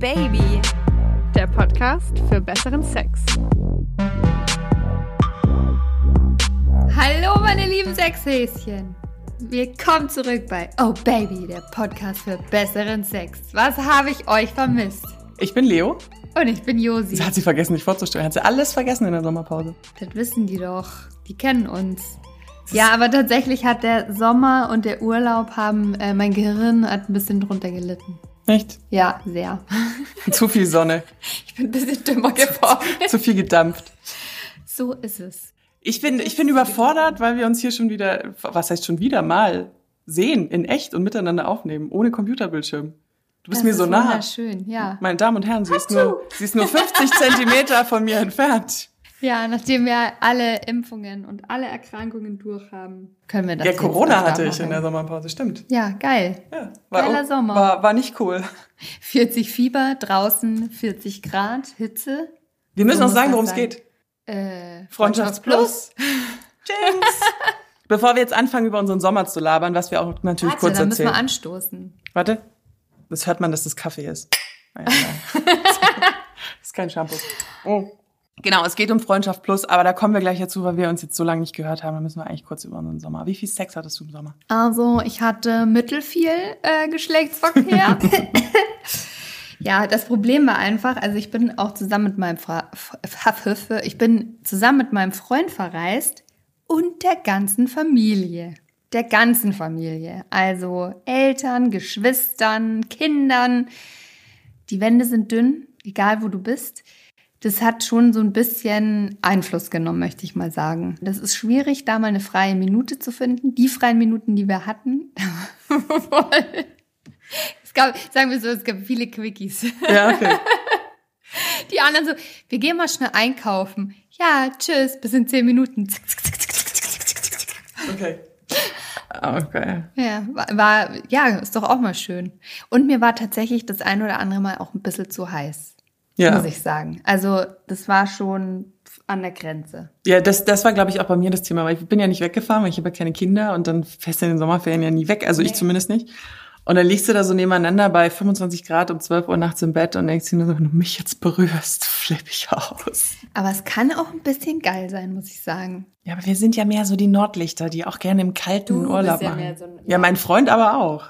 Baby, der Podcast für besseren Sex. Hallo meine lieben Sexhäschen. Willkommen zurück bei Oh Baby, der Podcast für besseren Sex. Was habe ich euch vermisst? Ich bin Leo. Und ich bin Josi. Das hat sie vergessen, dich vorzustellen. Hat sie alles vergessen in der Sommerpause. Das wissen die doch. Die kennen uns. Ja, aber tatsächlich hat der Sommer und der Urlaub haben, äh, mein Gehirn hat ein bisschen drunter gelitten. Echt? Ja, sehr. Zu viel Sonne. Ich bin ein bisschen dümmer geworden. Zu viel gedampft. So ist es. Ich bin, ich bin überfordert, weil wir uns hier schon wieder, was heißt schon wieder mal, sehen, in echt und miteinander aufnehmen, ohne Computerbildschirm. Du bist Das mir so nah. Wunderschön, ja. Meine Damen und Herren, sie ist nur, sie ist nur 50 Zentimeter von mir entfernt. Ja, nachdem wir alle Impfungen und alle Erkrankungen durchhaben, können wir das Ja, Corona hatte ich in der Sommerpause, stimmt. Ja, geil. Ja, Geiler Sommer. War, war nicht cool. 40 Fieber, draußen 40 Grad, Hitze. Wir müssen So auch sagen, worum es geht. Äh, Freundschaftsplus. James. Bevor wir jetzt anfangen, über unseren Sommer zu labern, was wir auch natürlich Warte, kurz dann müssen erzählen. wir anstoßen. Warte. Das hört man, dass das Kaffee ist. Ah, ja, ja. das ist kein Shampoo. Oh. Genau, es geht um Freundschaft Plus, aber da kommen wir gleich dazu, weil wir uns jetzt so lange nicht gehört haben. Da müssen wir eigentlich kurz über unseren Sommer. Wie viel Sex hattest du im Sommer? Also, ich hatte mittelfiel äh, Geschlechtsverkehr. ja, das Problem war einfach, also ich bin auch zusammen mit meinem Fra ich bin zusammen mit meinem Freund verreist und der ganzen Familie. Der ganzen Familie. Also Eltern, Geschwistern, Kindern. Die Wände sind dünn, egal wo du bist das hat schon so ein bisschen Einfluss genommen, möchte ich mal sagen. Das ist schwierig, da mal eine freie Minute zu finden. Die freien Minuten, die wir hatten, es gab, sagen wir so, es gab viele Quickies. Ja, okay. Die anderen so, wir gehen mal schnell einkaufen. Ja, tschüss, bis in zehn Minuten. Okay. Ah, okay. Ja, war, war, ja, ist doch auch mal schön. Und mir war tatsächlich das ein oder andere Mal auch ein bisschen zu heiß. Ja. muss ich sagen. Also, das war schon an der Grenze. Ja, das, das war, glaube ich, auch bei mir das Thema, weil ich bin ja nicht weggefahren, weil ich habe ja keine Kinder und dann fährst du in den Sommerferien ja nie weg, also ich Nee. zumindest nicht. Und dann liegst du da so nebeneinander bei 25 Grad um 12 Uhr nachts im Bett und denkst dir nur so, wenn du mich jetzt berührst, flippe ich aus. Aber es kann auch ein bisschen geil sein, muss ich sagen. Ja, aber wir sind ja mehr so die Nordlichter, die auch gerne im kalten Du Urlaub ja machen. so ja, mein Freund aber auch.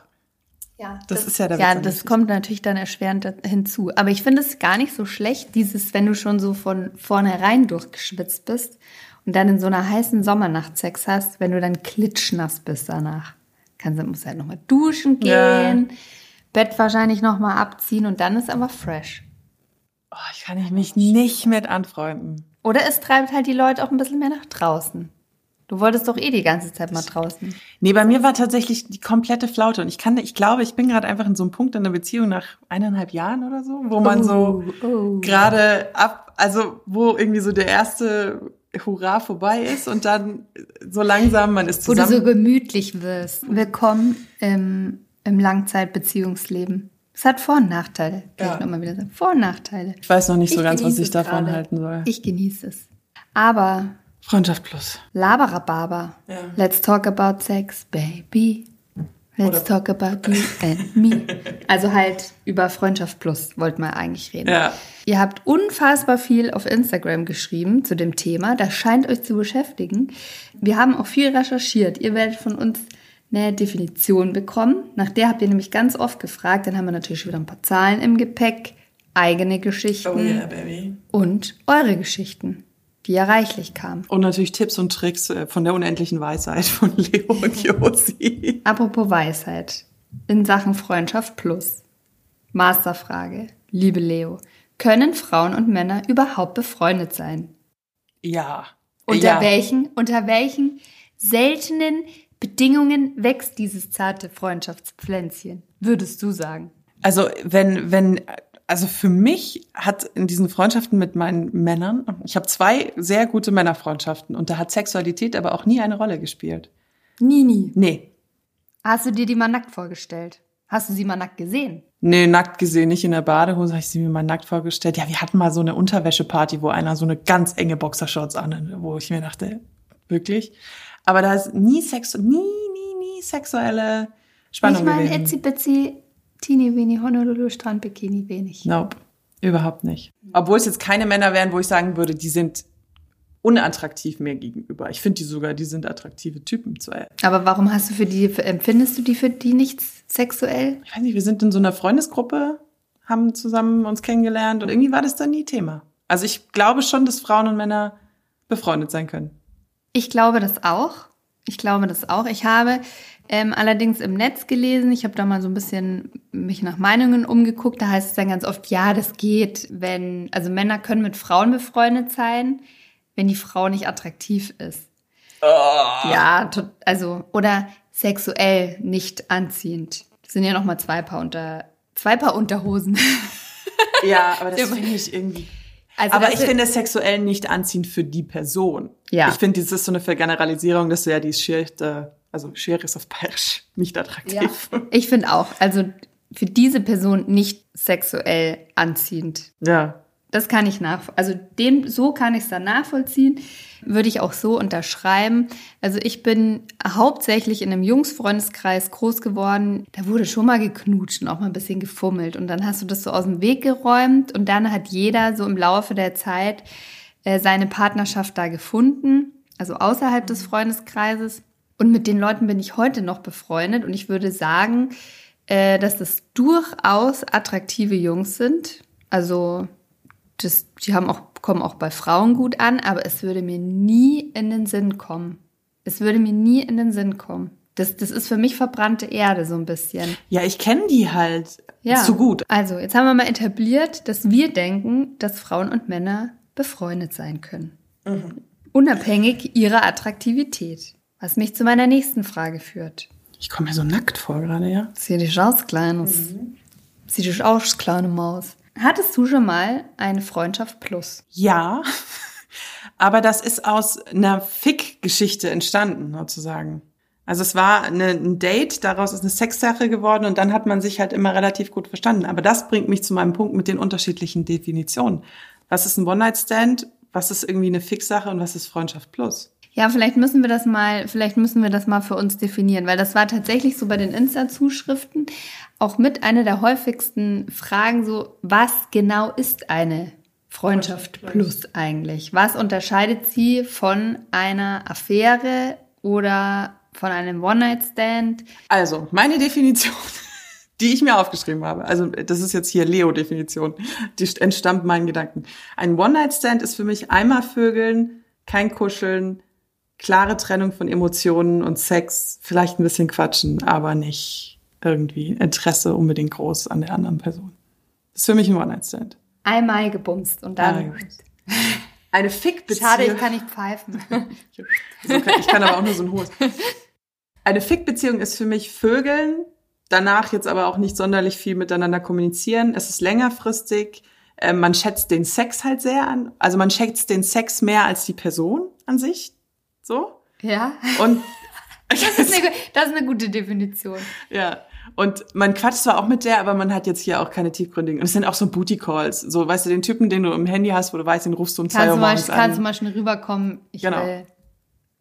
Ja, Das ist ja der Ja, Witz das kommt natürlich dann erschwerend hinzu. Aber ich finde es gar nicht so schlecht, dieses, wenn du schon so von vornherein durchgeschwitzt bist und dann in so einer heißen Sommernacht Sex hast, wenn du dann klitschnass bist danach. Kannst, musst halt nochmal duschen Ja. gehen, Bett wahrscheinlich nochmal abziehen und dann ist aber fresh. Oh, ich kann ich mich nicht mit anfreunden. Oder es treibt halt die Leute auch ein bisschen mehr nach draußen. Du wolltest doch eh die ganze Zeit mal draußen. Nee, bei mir war tatsächlich die komplette Flaute. Und ich kann, ich glaube, ich bin gerade einfach in so einem Punkt in der Beziehung nach eineinhalb Jahren oder so, wo man so oh. gerade ab, also wo irgendwie so der erste Hurra vorbei ist und dann so langsam, man ist Wo du so zusammen. gemütlich wirst. Willkommen im, im Langzeitbeziehungsleben. Es hat Vor- und Nachteile, kann Ja. ich nochmal wieder sagen. Vor- und Nachteile. ich weiß noch nicht so Ich ganz, was ich davon gerade. halten soll. Ich genieße es. Aber Freundschaft plus. Laberababa. Ja. Let's talk about sex, baby. Let's Oder- talk about you and me. Also halt über Freundschaft plus wollten wir eigentlich reden. Ja. Ihr habt unfassbar viel auf Instagram geschrieben zu dem Thema. Das scheint euch zu beschäftigen. Wir haben auch viel recherchiert. Ihr werdet von uns eine Definition bekommen. Nach der habt ihr nämlich ganz oft gefragt. Dann haben wir natürlich wieder ein paar Zahlen im Gepäck, eigene Geschichten Oh yeah, baby. und eure Geschichten, die ja reichlich kamen. Und natürlich Tipps und Tricks äh, von der unendlichen Weisheit von Leo und Josi. Apropos Weisheit in Sachen Freundschaft plus. Masterfrage. Liebe Leo, können Frauen und Männer überhaupt befreundet sein? Ja. Unter ja. welchen, unter welchen seltenen Bedingungen wächst dieses zarte Freundschaftspflänzchen? Würdest du sagen? Also wenn, wenn, also für mich hat in diesen Freundschaften mit meinen Männern, ich habe zwei sehr gute Männerfreundschaften und da hat Sexualität aber auch nie eine Rolle gespielt. Nie, nie. Nee. Hast du dir die mal nackt vorgestellt? Hast du sie mal nackt gesehen? Nee, nackt gesehen, nicht in der Badehose, habe ich sie mir mal nackt vorgestellt. Ja, wir hatten mal so eine Unterwäscheparty, wo einer so eine ganz enge Boxershorts an, wo ich mir dachte, wirklich? Aber da ist nie Sex, nie, nie, nie sexuelle Spannung Nicht mal ein gewesen. Itzi-Bitzi Teeny weeny Honolulu Strandbikini wenig. Nope, überhaupt nicht. Obwohl es jetzt keine Männer wären, wo ich sagen würde, die sind unattraktiv mir gegenüber. Ich finde die sogar, die sind attraktive Typen. Zwei. Aber warum hast du für die, empfindest du die für die nicht sexuell? Ich weiß nicht, wir sind in so einer Freundesgruppe, haben zusammen uns kennengelernt und irgendwie war das dann nie Thema. Also ich glaube schon, dass Frauen und Männer befreundet sein können. Ich glaube das auch. Ich glaube das auch. Ich habe ähm, allerdings im Netz gelesen, ich habe da mal so ein bisschen mich nach Meinungen umgeguckt, da heißt es dann ganz oft, ja, das geht, wenn, also Männer können mit Frauen befreundet sein, wenn die Frau nicht attraktiv ist. Oh. Ja, also, oder sexuell nicht anziehend. Das sind ja nochmal zwei Paar unter, zwei Paar Unterhosen. Ja, aber das finde ich irgendwie. Also aber ich finde sexuell nicht anziehend für die Person. Ja. Ich finde, das ist so eine Vergeneralisierung, dass du ja die schier, äh, also schier ist auf Bayerisch nicht attraktiv. Ja. Ich finde auch, also für diese Person nicht sexuell anziehend. Ja. Das kann ich nach, also dem, so kann ich es dann nachvollziehen. Würde ich auch so unterschreiben. Also ich bin hauptsächlich in einem Jungsfreundeskreis groß geworden. Da wurde schon mal geknutscht und auch mal ein bisschen gefummelt. Und dann hast du das so aus dem Weg geräumt und dann hat jeder so im Laufe der Zeit äh, seine Partnerschaft da gefunden. Also außerhalb des Freundeskreises. Und mit den Leuten bin ich heute noch befreundet. Und ich würde sagen, äh, dass das durchaus attraktive Jungs sind. Also das, die haben auch, kommen auch bei Frauen gut an, aber es würde mir nie in den Sinn kommen. Es würde mir nie in den Sinn kommen. Das, das ist für mich verbrannte Erde so ein bisschen. Ja, ich kenne die halt ja. zu gut. Also, jetzt haben wir mal etabliert, dass wir denken, dass Frauen und Männer befreundet sein können. Mhm. Unabhängig ihrer Attraktivität. Was mich zu meiner nächsten Frage führt. Ich komme mir so nackt vor gerade, ja? Sieh dich aus, Kleines. Mhm. Sieh dich aus, kleine Maus. Hattest du schon mal eine Freundschaft plus? Ja, aber das ist aus einer Fick-Geschichte entstanden, sozusagen. Also es war eine, ein Date, daraus ist eine Sexsache geworden und dann hat man sich halt immer relativ gut verstanden. Aber das bringt mich zu meinem Punkt mit den unterschiedlichen Definitionen. Was ist ein One-Night-Stand? Was ist irgendwie eine Fix-Sache und was ist Freundschaft plus? Ja, vielleicht müssen wir das mal, vielleicht müssen wir das mal für uns definieren, weil das war tatsächlich so bei den Insta-Zuschriften auch mit einer der häufigsten Fragen so, was genau ist eine Freundschaft plus eigentlich? Was unterscheidet sie von einer Affäre oder von einem One-Night-Stand? Also, meine Definition, die ich mir aufgeschrieben habe, also das ist jetzt hier Leo-Definition, die entstammt meinen Gedanken. Ein One-Night-Stand ist für mich einmal Vögeln, kein Kuscheln, klare Trennung von Emotionen und Sex, vielleicht ein bisschen quatschen, aber nicht irgendwie Interesse unbedingt groß an der anderen Person. Das ist für mich ein One-Night-Stand. Einmal gebumst und dann. Ah, eine Fick-Beziehung. Schade, ich kann nicht pfeifen. ich kann aber auch nur so ein hohes. Eine Fick-Beziehung ist für mich Vögeln, danach jetzt aber auch nicht sonderlich viel miteinander kommunizieren. Es ist längerfristig. Ähm, man schätzt den Sex halt sehr an. Also man schätzt den Sex mehr als die Person an sich. So? Ja. Und das ist, eine, das ist eine gute Definition. Ja. Und man quatscht zwar auch mit der, aber man hat jetzt hier auch keine tiefgründigen. Und es sind auch so Booty Calls. So, weißt du, den Typen, den du im Handy hast, wo du weißt, den rufst du um zwei Uhr morgens mal, an. Kannst du mal schnell rüberkommen, ich genau. will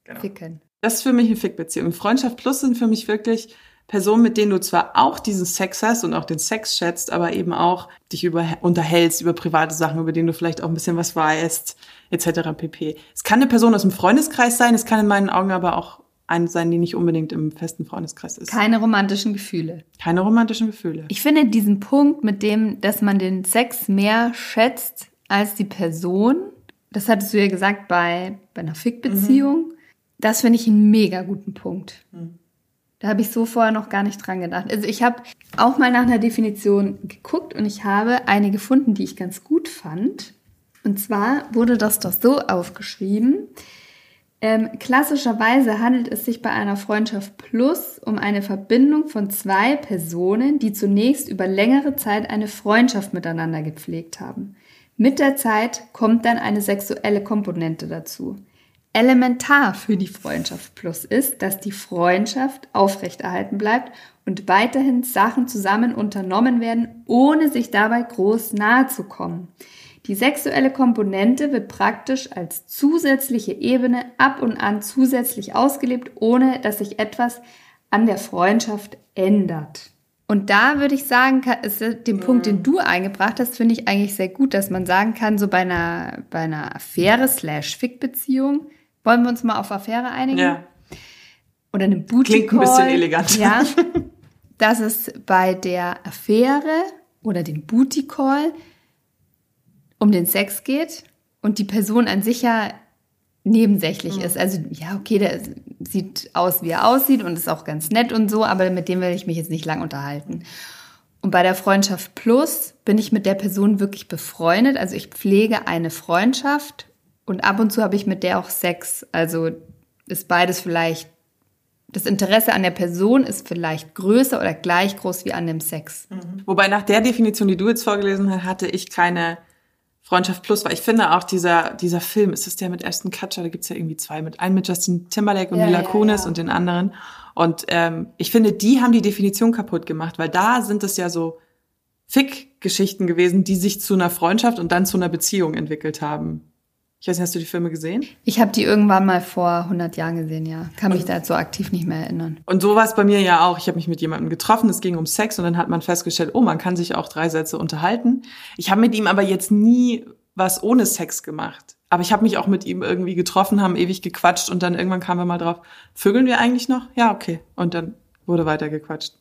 genau. ficken. Das ist für mich eine Fickbeziehung. Freundschaft Plus sind für mich wirklich Personen, mit denen du zwar auch diesen Sex hast und auch den Sex schätzt, aber eben auch dich über, unterhältst über private Sachen, über denen du vielleicht auch ein bisschen was weißt, etc. pp. Es kann eine Person aus dem Freundeskreis sein, es kann in meinen Augen aber auch eine sein, die nicht unbedingt im festen Freundeskreis ist. Keine romantischen Gefühle. Keine romantischen Gefühle. Ich finde diesen Punkt mit dem, dass man den Sex mehr schätzt als die Person, das hattest du ja gesagt bei, bei einer Fick-Beziehung, mhm. das finde ich einen mega guten Punkt. Mhm. Da habe ich so vorher noch gar nicht dran gedacht. Also ich habe auch mal nach einer Definition geguckt und ich habe eine gefunden, die ich ganz gut fand. Und zwar wurde das doch so aufgeschrieben. Ähm, klassischerweise handelt es sich bei einer Freundschaft Plus um eine Verbindung von zwei Personen, die zunächst über längere Zeit eine Freundschaft miteinander gepflegt haben. Mit der Zeit kommt dann eine sexuelle Komponente dazu. Elementar für die Freundschaft Plus ist, dass die Freundschaft aufrechterhalten bleibt und weiterhin Sachen zusammen unternommen werden, ohne sich dabei groß nahe zu kommen. Die sexuelle Komponente wird praktisch als zusätzliche Ebene ab und an zusätzlich ausgelebt, ohne dass sich etwas an der Freundschaft ändert. Und da würde ich sagen, ist den Punkt, den du eingebracht hast, finde ich eigentlich sehr gut, dass man sagen kann, so bei einer, bei einer Affäre slash Fick-Beziehung, wollen wir uns mal auf Affäre einigen? Ja. Oder eine Booty Klingt ein bisschen elegant. Ja. Dass es bei der Affäre oder dem Booty Call um den Sex geht und die Person an sich ja nebensächlich Mhm. ist. Also ja, okay, der sieht aus, wie er aussieht und ist auch ganz nett und so, aber mit dem will ich mich jetzt nicht lang unterhalten. Und bei der Freundschaft Plus bin ich mit der Person wirklich befreundet. Also ich pflege eine Freundschaft und ab und zu habe ich mit der auch Sex. Also ist beides vielleicht, das Interesse an der Person ist vielleicht größer oder gleich groß wie an dem Sex. Wobei nach der Definition, die du jetzt vorgelesen hast, hatte ich keine Freundschaft plus, weil ich finde auch dieser, dieser Film, ist das der mit Ashton Kutcher, da gibt's ja irgendwie zwei mit, einen mit Justin Timberlake und Ja, Mila ja, Kunis ja. und den anderen. Und ähm, ich finde, die haben die Definition kaputt gemacht, weil da sind es ja so Fick-Geschichten gewesen, die sich zu einer Freundschaft und dann zu einer Beziehung entwickelt haben. Ich weiß nicht, hast du die Filme gesehen? Ich habe die irgendwann mal vor 100 Jahren gesehen, ja. Kann mich da jetzt so aktiv nicht mehr erinnern. Und so war es bei mir ja auch. Ich habe mich mit jemandem getroffen, es ging um Sex und dann hat man festgestellt, oh, man kann sich auch drei Sätze unterhalten. Ich habe mit ihm aber jetzt nie was ohne Sex gemacht. Aber ich habe mich auch mit ihm irgendwie getroffen, haben ewig gequatscht und dann irgendwann kamen wir mal drauf, vögeln wir eigentlich noch? Ja, okay. Und dann wurde weiter gequatscht.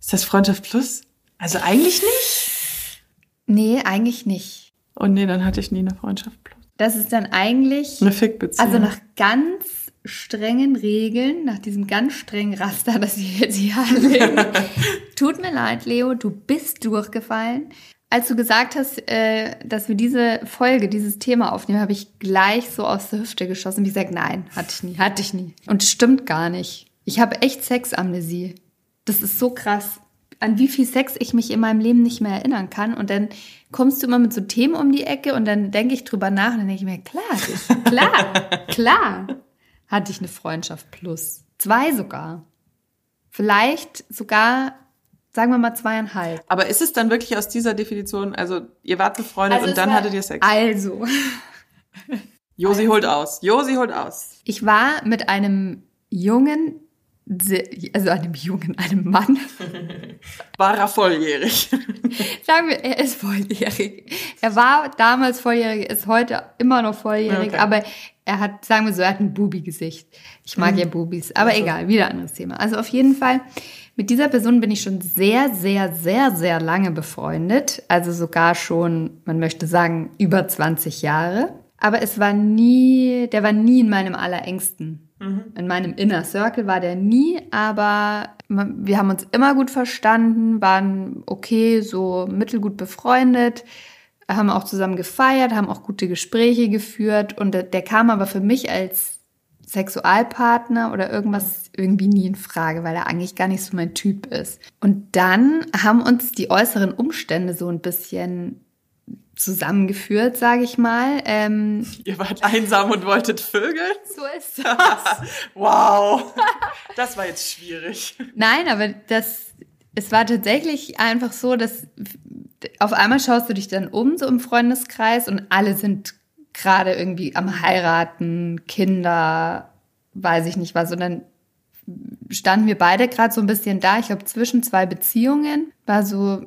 Ist das Freundschaft plus? Also eigentlich nicht. Nee, eigentlich nicht. Und nee, dann hatte ich nie eine Freundschaft plus. Das ist dann eigentlich, Eine Fickbeziehung. also nach ganz strengen Regeln, nach diesem ganz strengen Raster, das wir jetzt hier anlegen. Tut mir leid, Leo, du bist durchgefallen. Als du gesagt hast, äh, dass wir diese Folge, dieses Thema aufnehmen, habe ich gleich so aus der Hüfte geschossen. Wie gesagt, nein, hatte ich nie, hatte ich nie. Und stimmt gar nicht. Ich habe echt Sexamnesie. Das ist so krass, an wie viel Sex ich mich in meinem Leben nicht mehr erinnern kann. Und dann kommst du immer mit so Themen um die Ecke und dann denke ich drüber nach und dann denke ich mir, klar, ich, klar, klar, hatte ich eine Freundschaft plus. Zwei sogar. Vielleicht sogar, sagen wir mal zweieinhalb. aber ist es dann wirklich aus dieser Definition, also ihr wart befreundet und es dann war- hattet ihr Sex? Also, Josi holt aus. Josi holt aus. ich war mit einem Jungen, also einem Jungen, einem Mann, War er volljährig? Sagen wir, er ist volljährig. Er war damals volljährig, ist heute immer noch volljährig, Okay. aber er hat, sagen wir so, er hat ein Bubi-Gesicht. Ich mag ja Bubis, aber egal, wieder anderes Thema. Also auf jeden Fall, mit dieser Person bin ich schon sehr, sehr, sehr, sehr lange befreundet. Also sogar schon, man möchte sagen, über 20 Jahre. Aber es war nie, der war nie in meinem allerengsten. In meinem Inner Circle war der nie, aber wir haben uns immer gut verstanden, waren okay, so mittelgut befreundet, haben auch zusammen gefeiert, haben auch gute Gespräche geführt und der, der kam aber für mich als Sexualpartner oder irgendwas irgendwie nie in Frage, weil er eigentlich gar nicht so mein Typ ist. Und dann haben uns die äußeren Umstände so ein bisschen zusammengeführt, sage ich mal. Ähm, Ihr wart einsam und wolltet Vögel? so ist das. Wow. Das war jetzt schwierig. Nein, aber das, es war tatsächlich einfach so, dass auf einmal schaust du dich dann um, so im Freundeskreis, und alle sind gerade irgendwie am Heiraten, Kinder, weiß ich nicht was. Und dann standen wir beide gerade so ein bisschen da, ich glaube, zwischen zwei Beziehungen, war so,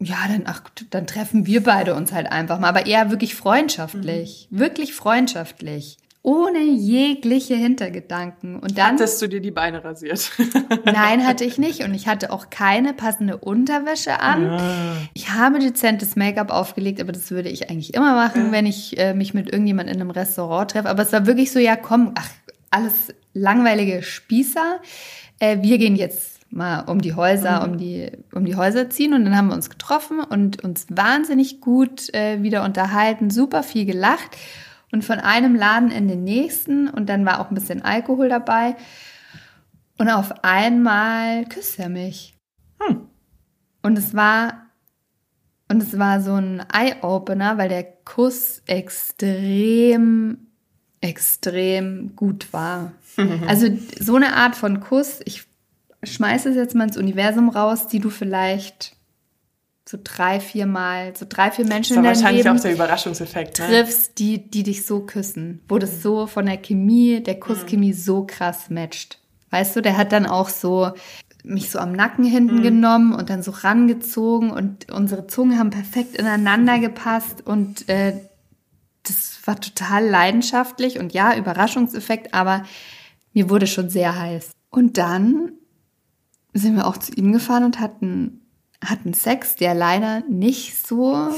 ja, dann, ach, dann treffen wir beide uns halt einfach mal, aber eher wirklich freundschaftlich, wirklich freundschaftlich. Ohne jegliche Hintergedanken. Und dann. Hattest du dir die Beine rasiert? Nein, hatte ich nicht. Und ich hatte auch keine passende Unterwäsche an. Ich habe dezentes Make-up aufgelegt, aber das würde ich eigentlich immer machen, wenn ich äh, mich mit irgendjemand in einem Restaurant treffe. Aber es war wirklich so, ja, komm, ach, alles langweilige Spießer. Äh, wir gehen jetzt mal um die Häuser, um die, um die Häuser ziehen. Und dann haben wir uns getroffen und uns wahnsinnig gut äh, wieder unterhalten, super viel gelacht. Und von einem Laden in den nächsten. Und dann war auch ein bisschen Alkohol dabei. Und auf einmal küsst er mich. Hm. Und es war, und es war so ein Eye-Opener, weil der Kuss extrem, extrem gut war. Also so eine Art von Kuss, ich schmeiße es jetzt mal ins Universum raus, die du vielleicht so drei, vier Mal, so drei, vier Menschen Das war in deinem wahrscheinlich Leben auch der Überraschungseffekt. Ne? triffst, die, die dich so küssen, wo das so von der Chemie, der Kusschemie so krass matcht. Weißt du, der hat dann auch so mich so am Nacken hinten Mhm. genommen und dann so rangezogen und unsere Zungen haben perfekt ineinander gepasst und äh, das war total leidenschaftlich und ja, Überraschungseffekt, aber mir wurde schon sehr heiß. Und dann sind wir auch zu ihm gefahren und hatten, hatten Sex, der leider nicht so,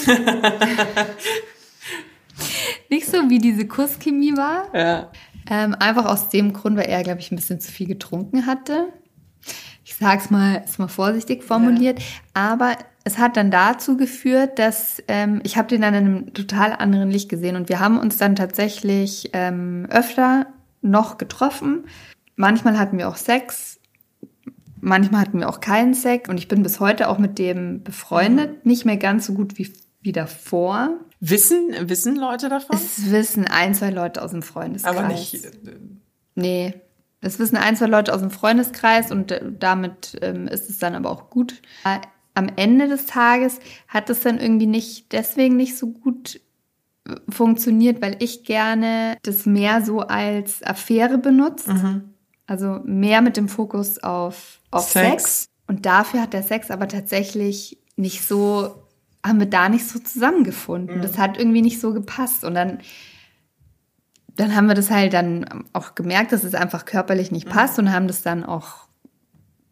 nicht so wie diese Kusschemie war. Ja. Ähm, einfach aus dem Grund, weil er, glaube ich, ein bisschen zu viel getrunken hatte. Ich sag's mal, ist mal vorsichtig formuliert, aber es hat dann dazu geführt, dass ähm, ich habe den dann in einem total anderen Licht gesehen und wir haben uns dann tatsächlich ähm, öfter noch getroffen. Manchmal hatten wir auch Sex, manchmal hatten wir auch keinen Sex und ich bin bis heute auch mit dem befreundet, nicht mehr ganz so gut wie wie davor. Wissen, wissen Leute davon? Es wissen ein, zwei Leute aus dem Freundeskreis. aber nicht. äh, Nee, das wissen ein, zwei Leute aus dem Freundeskreis und äh, damit ähm, ist es dann aber auch gut. Äh, Am Ende des Tages hat es dann irgendwie nicht, deswegen nicht so gut äh, funktioniert, weil ich gerne das mehr so als Affäre benutzt. Mhm. Also mehr mit dem Fokus auf, auf Sex. Sex. Und dafür hat der Sex aber tatsächlich nicht so, haben wir da nicht so zusammengefunden. Das hat irgendwie nicht so gepasst. Und dann, dann haben wir das halt dann auch gemerkt, dass es einfach körperlich nicht passt und haben das dann auch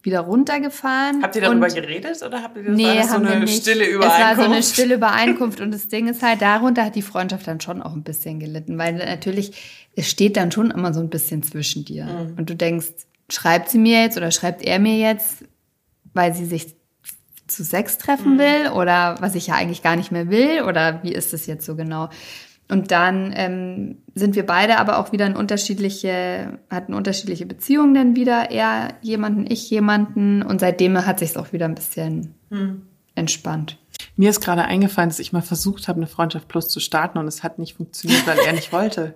wieder runtergefahren. Habt ihr darüber geredet oder habt ihr das Nee, war das so haben wir eine nicht. stille Es war Übereinkunft? so eine stille Übereinkunft und das Ding ist halt, darunter hat die Freundschaft dann schon auch ein bisschen gelitten, weil natürlich, es steht dann schon immer so ein bisschen zwischen dir. Mhm. Und du denkst, schreibt sie mir jetzt oder schreibt er mir jetzt, weil sie sich zu Sex Mhm. treffen will oder was ich ja eigentlich gar nicht mehr will oder wie ist das jetzt so genau? Und dann ähm, sind wir beide aber auch wieder in unterschiedliche, hatten unterschiedliche Beziehungen dann wieder. Er jemanden, ich jemanden. Und seitdem hat sich auch wieder ein bisschen Hm. entspannt. Mir ist gerade eingefallen, dass ich mal versucht habe, eine Freundschaft Plus zu starten und es hat nicht funktioniert, weil er nicht wollte.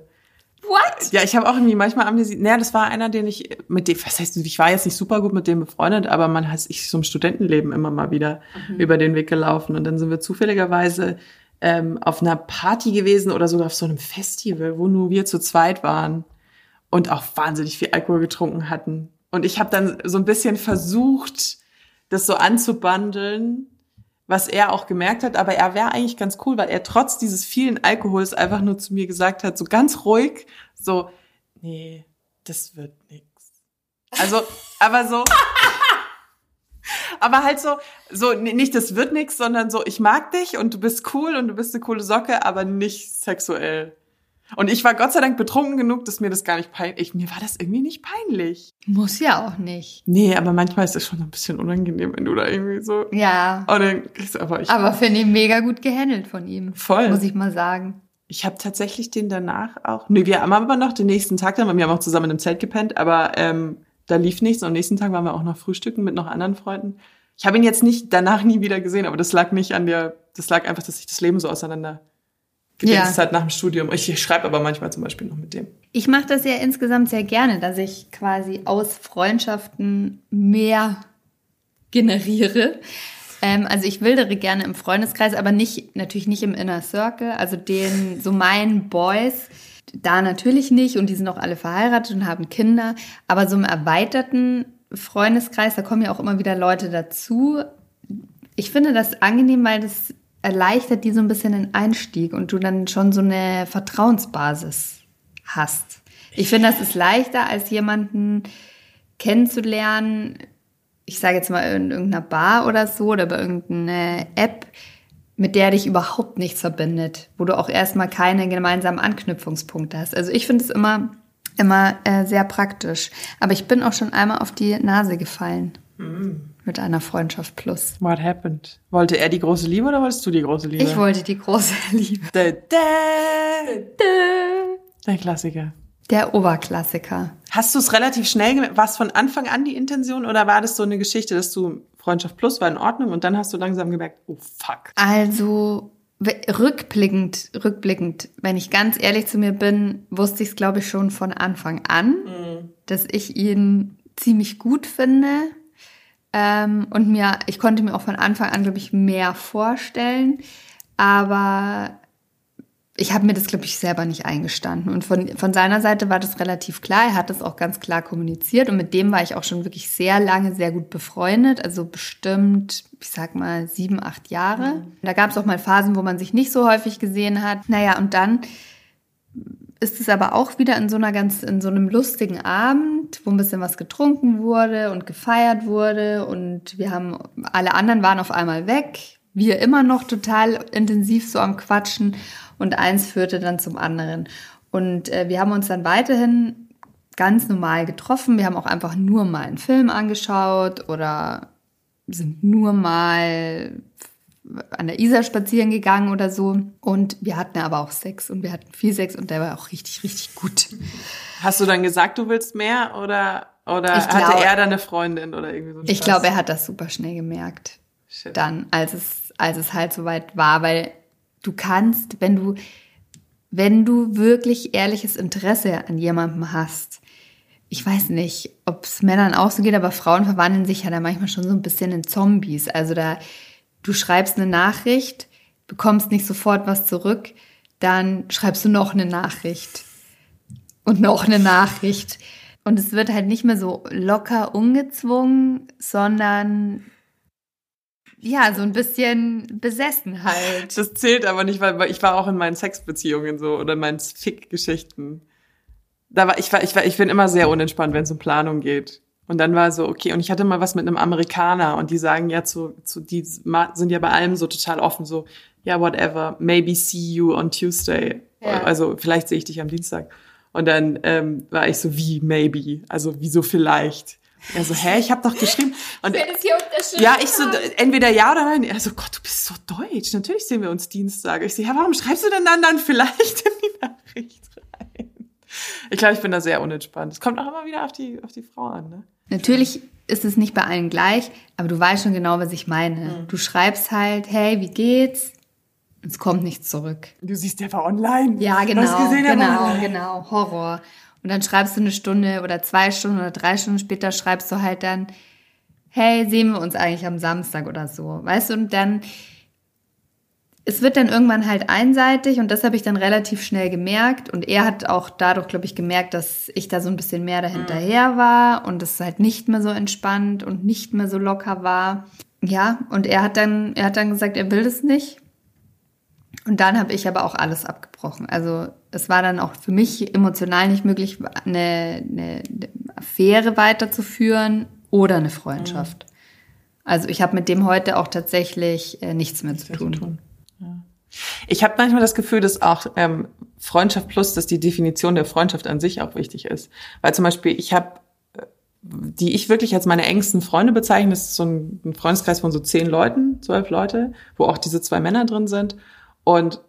What? Ja, ich habe auch irgendwie manchmal Amnesie. Naja, das war einer, den ich mit dem, was heißt, ich war jetzt nicht super gut mit dem befreundet, aber man hat sich so im Studentenleben immer mal wieder über den Weg gelaufen. Und dann sind wir zufälligerweise ähm, auf einer Party gewesen oder sogar auf so einem Festival, wo nur wir zu zweit waren und auch wahnsinnig viel Alkohol getrunken hatten. Und ich habe dann so ein bisschen versucht, das so anzubandeln, was er auch gemerkt hat, aber er wäre eigentlich ganz cool, weil er trotz dieses vielen Alkohols einfach nur zu mir gesagt hat, so ganz ruhig, so, nee, das wird nix. Also, aber so, aber halt so, so nicht das wird nix, sondern so, ich mag dich und du bist cool und du bist eine coole Socke, aber nicht sexuell. Und ich war Gott sei Dank betrunken genug, dass mir das gar nicht peinlich, mir war das irgendwie nicht peinlich. Muss ja auch nicht. Nee, aber manchmal ist es schon ein bisschen unangenehm, wenn du da irgendwie so, Ja. oh, dann aber ich, Aber finde ich mega gut gehandelt von ihm. Voll. Muss ich mal sagen. ich habe tatsächlich den danach auch, nee, wir haben aber noch den nächsten Tag dann, wir haben auch zusammen im Zelt gepennt, aber ähm, da lief nichts und am nächsten Tag waren wir auch noch frühstücken mit noch anderen Freunden. Ich habe ihn jetzt nicht danach nie wieder gesehen, aber das lag nicht an der, das lag einfach, dass sich das Leben so auseinander gedingst Ja. hat nach dem Studium. Ich, ich schreibe aber manchmal zum Beispiel noch mit dem. Ich mache das ja insgesamt sehr gerne, dass ich quasi aus Freundschaften mehr generiere. Ähm, also ich wildere gerne im Freundeskreis, aber nicht natürlich nicht im Inner Circle. Also den so meinen Boys da natürlich nicht und die sind auch alle verheiratet und haben Kinder. Aber so im erweiterten Freundeskreis, da kommen ja auch immer wieder Leute dazu. Ich finde das angenehm, weil das erleichtert die so ein bisschen den Einstieg und du dann schon so eine Vertrauensbasis hast. Ich finde, das ist leichter, als jemanden kennenzulernen, ich sage jetzt mal in irgendeiner Bar oder so oder bei irgendeiner App, mit der dich überhaupt nichts verbindet, wo du auch erstmal keine gemeinsamen Anknüpfungspunkte hast. Also ich finde es immer, immer äh, sehr praktisch. Aber ich bin auch schon einmal auf die Nase gefallen mit einer Freundschaft plus. What happened? Wollte er die große Liebe oder wolltest du die große Liebe? Ich wollte die große Liebe. Da, da. Der Klassiker. Der Oberklassiker. Hast du es relativ schnell gemerkt? War es von Anfang an die Intention oder war das so eine Geschichte, dass du Freundschaft plus war in Ordnung und dann hast du langsam gemerkt, oh fuck. Also rückblickend, rückblickend, wenn ich ganz ehrlich zu mir bin, wusste ich es, glaube ich, schon von Anfang an, dass ich ihn ziemlich gut finde. Ähm, und mir, ich konnte mir auch von Anfang an, glaube ich, mehr vorstellen. Aber ich habe mir das, glaube ich, selber nicht eingestanden. Und von, von seiner Seite war das relativ klar. Er hat das auch ganz klar kommuniziert. Und mit dem war ich auch schon wirklich sehr lange sehr gut befreundet. Also bestimmt, ich sag mal, sieben, acht Jahre. Mhm. Da gab es auch mal Phasen, wo man sich nicht so häufig gesehen hat. Naja, und dann ist es aber auch wieder in so einer ganz, in so einem lustigen Abend, wo ein bisschen was getrunken wurde und gefeiert wurde. Und wir haben, alle anderen waren auf einmal weg. Wir immer noch total intensiv so am Quatschen und eins führte dann zum anderen. Und äh, wir haben uns dann weiterhin ganz normal getroffen. Wir haben auch einfach nur mal einen Film angeschaut oder sind nur mal an der Isar spazieren gegangen oder so. Und wir hatten aber auch Sex und wir hatten viel Sex und der war auch richtig, richtig gut. Hast du dann gesagt, du willst mehr oder, oder ich hatte er dann eine Freundin oder irgendwie so? Ich glaube, er hat das super schnell gemerkt. Shit. Dann, als es, als es halt soweit war, weil du kannst, wenn du, wenn du wirklich ehrliches Interesse an jemandem hast, ich weiß nicht, ob es Männern auch so geht, aber Frauen verwandeln sich ja da manchmal schon so ein bisschen in Zombies. Also da, du schreibst eine Nachricht, bekommst nicht sofort was zurück, dann schreibst du noch eine Nachricht und noch eine Nachricht. Und es wird halt nicht mehr so locker ungezwungen, sondern ja, so ein bisschen besessen halt. Das zählt aber nicht, weil ich war auch in meinen Sexbeziehungen so oder in meinen Fick-Geschichten. Da war ich war ich war ich bin immer sehr unentspannt, wenn es um Planung geht. Und dann war so okay und ich hatte mal was mit einem Amerikaner und die sagen ja zu zu die sind ja bei allem so total offen so ja whatever maybe see you on Tuesday ja. also vielleicht sehe ich dich am Dienstag und dann ähm, war ich so wie maybe also wieso vielleicht er so, hä, ich habe doch geschrieben. Und ja, ich so, entweder ja oder nein. Er so, Gott, du bist so deutsch. Natürlich sehen wir uns Dienstag. Ich so, ja, warum schreibst du denn dann dann vielleicht in die Nachricht rein? Ich glaube, ich bin da sehr unentspannt. Es kommt auch immer wieder auf die, auf die Frau an, ne? Natürlich ist es nicht bei allen gleich, aber du weißt schon genau, was ich meine. Mhm. Du schreibst halt, hey, wie geht's? Es kommt nichts zurück. Du siehst, der war online. Ja, genau. Du hast gesehen, genau, genau. Horror. Und dann schreibst du eine Stunde oder zwei Stunden oder drei Stunden später schreibst du halt dann, hey, sehen wir uns eigentlich am Samstag oder so. Weißt du, und dann, es wird dann irgendwann halt einseitig und das habe ich dann relativ schnell gemerkt. Und er hat auch dadurch, glaube ich, gemerkt, dass ich da so ein bisschen mehr dahinterher mhm. war und es halt nicht mehr so entspannt und nicht mehr so locker war. Ja, und er hat dann, er hat dann gesagt, er will das nicht. Und dann habe ich aber auch alles abgebrochen. Also es war dann auch für mich emotional nicht möglich, eine, eine, Affäre weiterzuführen oder eine Freundschaft. Mhm. Also ich habe mit dem heute auch tatsächlich äh, nichts mehr zu tun. Tun. Ja. Ich habe manchmal das Gefühl, dass auch ähm, Freundschaft plus, dass die Definition der Freundschaft an sich auch wichtig ist. Weil zum Beispiel ich habe äh, die ich wirklich als meine engsten Freunde bezeichne, das ist so ein, ein Freundeskreis von so zehn Leuten, zwölf Leute, wo auch diese zwei Männer drin sind. Und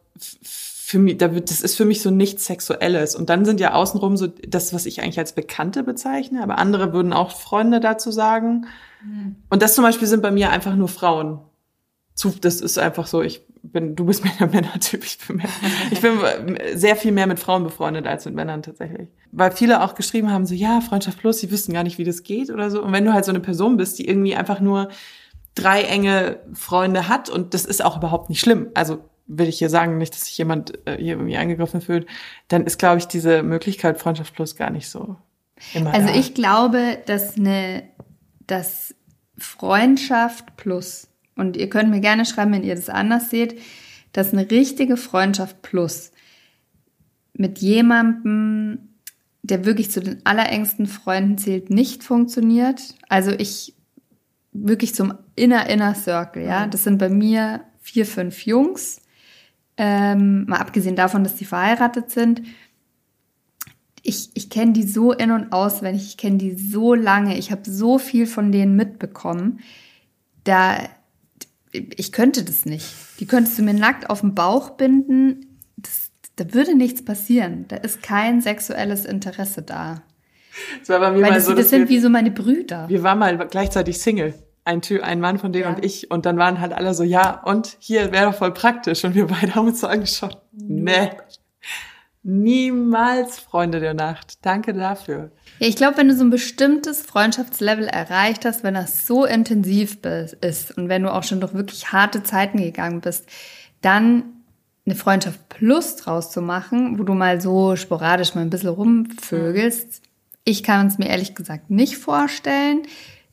für mich, das ist für mich so nichts Sexuelles. Und dann sind ja außenrum so das, was ich eigentlich als Bekannte bezeichne, aber andere würden auch Freunde dazu sagen. Mhm. Und das zum Beispiel sind bei mir einfach nur Frauen. Das ist einfach so, ich bin, du bist mehr der Männertyp, ich bin, mehr, ich bin sehr viel mehr mit Frauen befreundet als mit Männern tatsächlich. Weil viele auch geschrieben haben, so, ja, Freundschaft plus, sie wissen gar nicht, wie das geht oder so. Und wenn du halt so eine Person bist, die irgendwie einfach nur drei enge Freunde hat und das ist auch überhaupt nicht schlimm. Also will ich hier sagen, nicht, dass sich jemand äh, hier irgendwie angegriffen fühlt, dann ist, glaube ich, diese Möglichkeit Freundschaft plus gar nicht so immer Also da. ich glaube, dass eine, dass Freundschaft plus, und ihr könnt mir gerne schreiben, wenn ihr das anders seht, dass eine richtige Freundschaft plus mit jemandem, der wirklich zu den allerengsten Freunden zählt, nicht funktioniert. Also ich wirklich zum inner inner Circle, ja. Das sind bei mir vier, fünf Jungs ähm, mal abgesehen davon, dass die verheiratet sind. Ich, ich kenne die so in- und auswendig, ich kenne die so lange, ich habe so viel von denen mitbekommen. Da, ich könnte das nicht. Die könntest du mir nackt auf den Bauch binden, das, da würde nichts passieren. Da ist kein sexuelles Interesse da. Das war bei mir Weil mal das, so, das sind wir, wie so meine Brüder. Wir waren mal gleichzeitig Single ein Typ, ein Mann von denen ja. und ich. Und dann waren halt alle so, ja, und hier wäre doch voll praktisch. Und wir beide haben uns so angeschaut. Nee. Niemals Freunde der Nacht. Danke dafür. Ja, ich glaube, wenn du so ein bestimmtes Freundschaftslevel erreicht hast, wenn das so intensiv ist und wenn du auch schon durch wirklich harte Zeiten gegangen bist, dann eine Freundschaft plus draus zu machen, wo du mal so sporadisch mal ein bisschen rumvögelst, ich kann es mir ehrlich gesagt nicht vorstellen.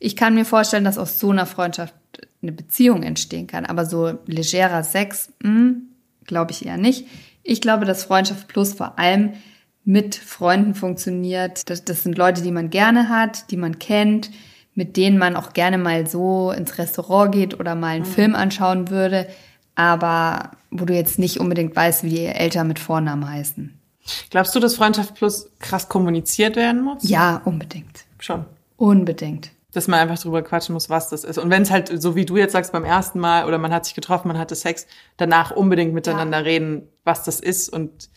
Ich kann mir vorstellen, dass aus so einer Freundschaft eine Beziehung entstehen kann, aber so legerer Sex, hm, glaube ich eher nicht. Ich glaube, dass Freundschaft plus vor allem mit Freunden funktioniert. Das, das sind Leute, die man gerne hat, die man kennt, mit denen man auch gerne mal so ins Restaurant geht oder mal einen mhm. Film anschauen würde, aber wo du jetzt nicht unbedingt weißt, wie die Eltern mit Vornamen heißen. Glaubst du, dass Freundschaft Plus krass kommuniziert werden muss? Ja, unbedingt. Schon. Unbedingt. Dass man einfach drüber quatschen muss, was das ist. Und wenn es halt, so wie du jetzt sagst, beim ersten Mal oder man hat sich getroffen, man hatte Sex, danach unbedingt miteinander ja. reden, was das ist und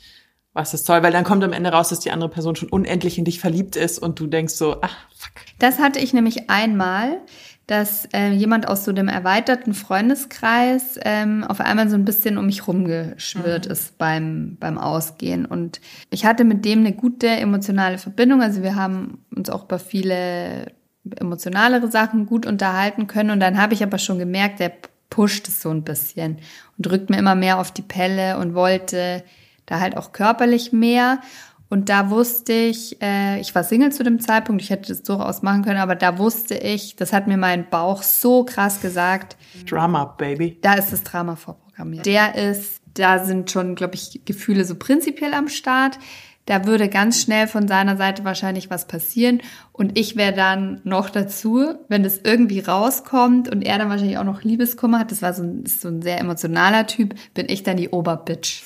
was ist toll, weil dann kommt am Ende raus, dass die andere Person schon unendlich in dich verliebt ist und du denkst so, ach, fuck. Das hatte ich nämlich einmal, dass äh, jemand aus so dem erweiterten Freundeskreis ähm, auf einmal so ein bisschen um mich rumgeschwirrt mhm. ist beim, beim Ausgehen. Und ich hatte mit dem eine gute emotionale Verbindung. Also wir haben uns auch über viele emotionalere Sachen gut unterhalten können. Und dann habe ich aber schon gemerkt, der pusht es so ein bisschen und drückt mir immer mehr auf die Pelle und wollte da halt auch körperlich mehr. Und da wusste ich, äh, ich war Single zu dem Zeitpunkt, ich hätte das durchaus machen können, aber da wusste ich, das hat mir mein Bauch so krass gesagt. Drama, Baby. Da ist das Drama vorprogrammiert. Der ist, da sind schon, glaube ich, Gefühle so prinzipiell am Start. Da würde ganz schnell von seiner Seite wahrscheinlich was passieren. Und ich wäre dann noch dazu, wenn das irgendwie rauskommt und er dann wahrscheinlich auch noch Liebeskummer hat, das war so ein, so ein sehr emotionaler Typ, bin ich dann die Oberbitch.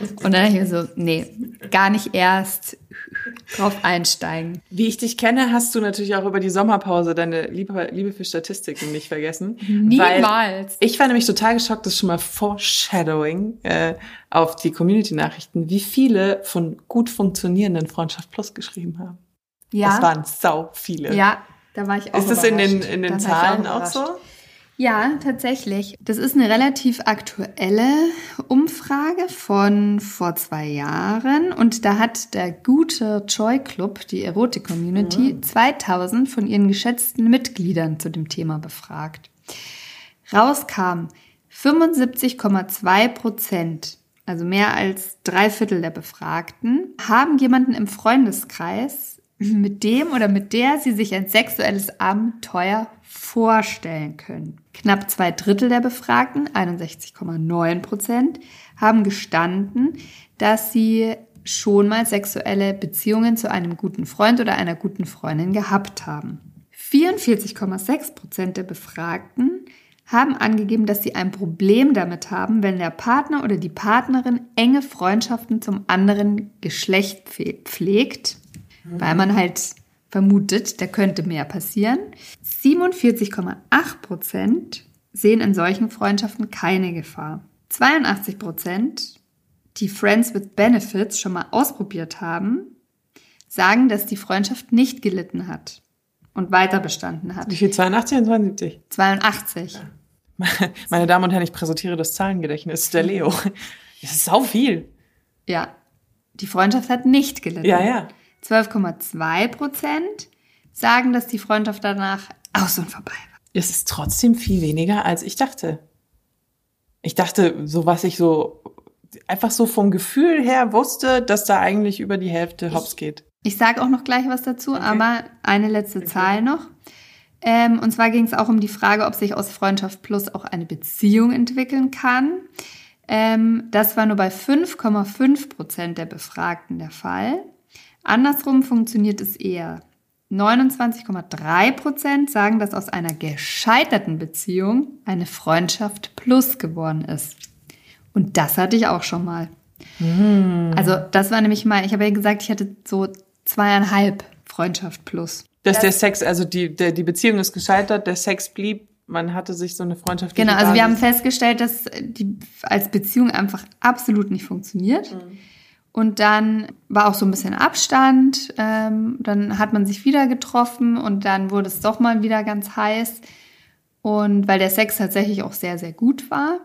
Und dann dachte ich mir so, nee, gar nicht erst drauf einsteigen. Wie ich dich kenne, hast du natürlich auch über die Sommerpause deine Liebe, Liebe für Statistiken nicht vergessen. Niemals. ich war nämlich total geschockt, das ist schon mal Foreshadowing äh, auf die Community-Nachrichten, wie viele von gut funktionierenden Freundschaft Plus geschrieben haben. Ja. Das waren sau viele. Ja, da war ich auch Ist das in den, in den Zahlen auch, auch so? Ja, tatsächlich. Das ist eine relativ aktuelle Umfrage von vor zwei Jahren und da hat der gute Joy Club, die Erotik-Community, ja. 2000 von ihren geschätzten Mitgliedern zu dem Thema befragt. Rauskam 75,2 Prozent, also mehr als drei Viertel der Befragten, haben jemanden im Freundeskreis, mit dem oder mit der sie sich ein sexuelles Abenteuer vorstellen können. Knapp zwei Drittel der Befragten, 61,9 Prozent, haben gestanden, dass sie schon mal sexuelle Beziehungen zu einem guten Freund oder einer guten Freundin gehabt haben. 44,6 Prozent der Befragten haben angegeben, dass sie ein Problem damit haben, wenn der Partner oder die Partnerin enge Freundschaften zum anderen Geschlecht pflegt, weil man halt vermutet, da könnte mehr passieren. 47,8 Prozent sehen in solchen Freundschaften keine Gefahr. 82 Prozent, die Friends with Benefits schon mal ausprobiert haben, sagen, dass die Freundschaft nicht gelitten hat und weiter bestanden hat. Wie viel? 82 und 72? 82. Ja. Meine Damen und Herren, ich präsentiere das Zahlengedächtnis der Leo. Das ist sau viel. Ja. Die Freundschaft hat nicht gelitten. Ja, ja. 12,2 Prozent sagen, dass die Freundschaft danach aus und vorbei war. Es ist trotzdem viel weniger, als ich dachte. Ich dachte, so was ich so einfach so vom Gefühl her wusste, dass da eigentlich über die Hälfte hops geht. Ich, ich sage auch noch gleich was dazu, okay. aber eine letzte okay. Zahl noch. Ähm, und zwar ging es auch um die Frage, ob sich aus Freundschaft Plus auch eine Beziehung entwickeln kann. Ähm, das war nur bei 5,5 Prozent der Befragten der Fall. Andersrum funktioniert es eher. 29,3 Prozent sagen, dass aus einer gescheiterten Beziehung eine Freundschaft plus geworden ist. Und das hatte ich auch schon mal. Mhm. Also das war nämlich mal, ich habe ja gesagt, ich hatte so zweieinhalb Freundschaft plus. Dass das, der Sex, also die, der, die Beziehung ist gescheitert, der Sex blieb, man hatte sich so eine Freundschaft. Genau, also wir haben festgestellt, dass die als Beziehung einfach absolut nicht funktioniert. Mhm. Und dann war auch so ein bisschen Abstand. Ähm, dann hat man sich wieder getroffen und dann wurde es doch mal wieder ganz heiß. Und weil der Sex tatsächlich auch sehr, sehr gut war.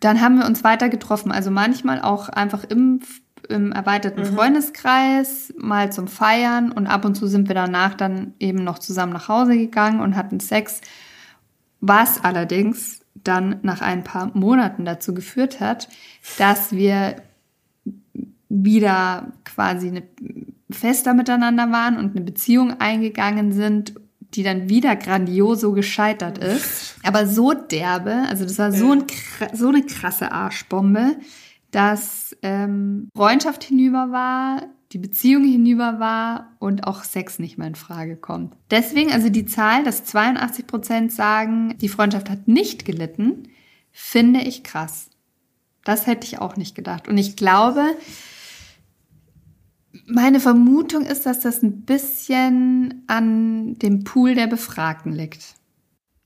Dann haben wir uns weiter getroffen. Also manchmal auch einfach im, im erweiterten mhm. Freundeskreis, mal zum Feiern. Und ab und zu sind wir danach dann eben noch zusammen nach Hause gegangen und hatten Sex. Was allerdings dann nach ein paar Monaten dazu geführt hat, dass wir wieder quasi eine fester miteinander waren und eine Beziehung eingegangen sind, die dann wieder grandioso gescheitert ist. Aber so derbe, also das war so, ein, so eine krasse Arschbombe, dass ähm, Freundschaft hinüber war, die Beziehung hinüber war und auch Sex nicht mehr in Frage kommt. Deswegen, also die Zahl, dass 82 Prozent sagen, die Freundschaft hat nicht gelitten, finde ich krass. Das hätte ich auch nicht gedacht. Und ich glaube, meine Vermutung ist, dass das ein bisschen an dem Pool der Befragten liegt.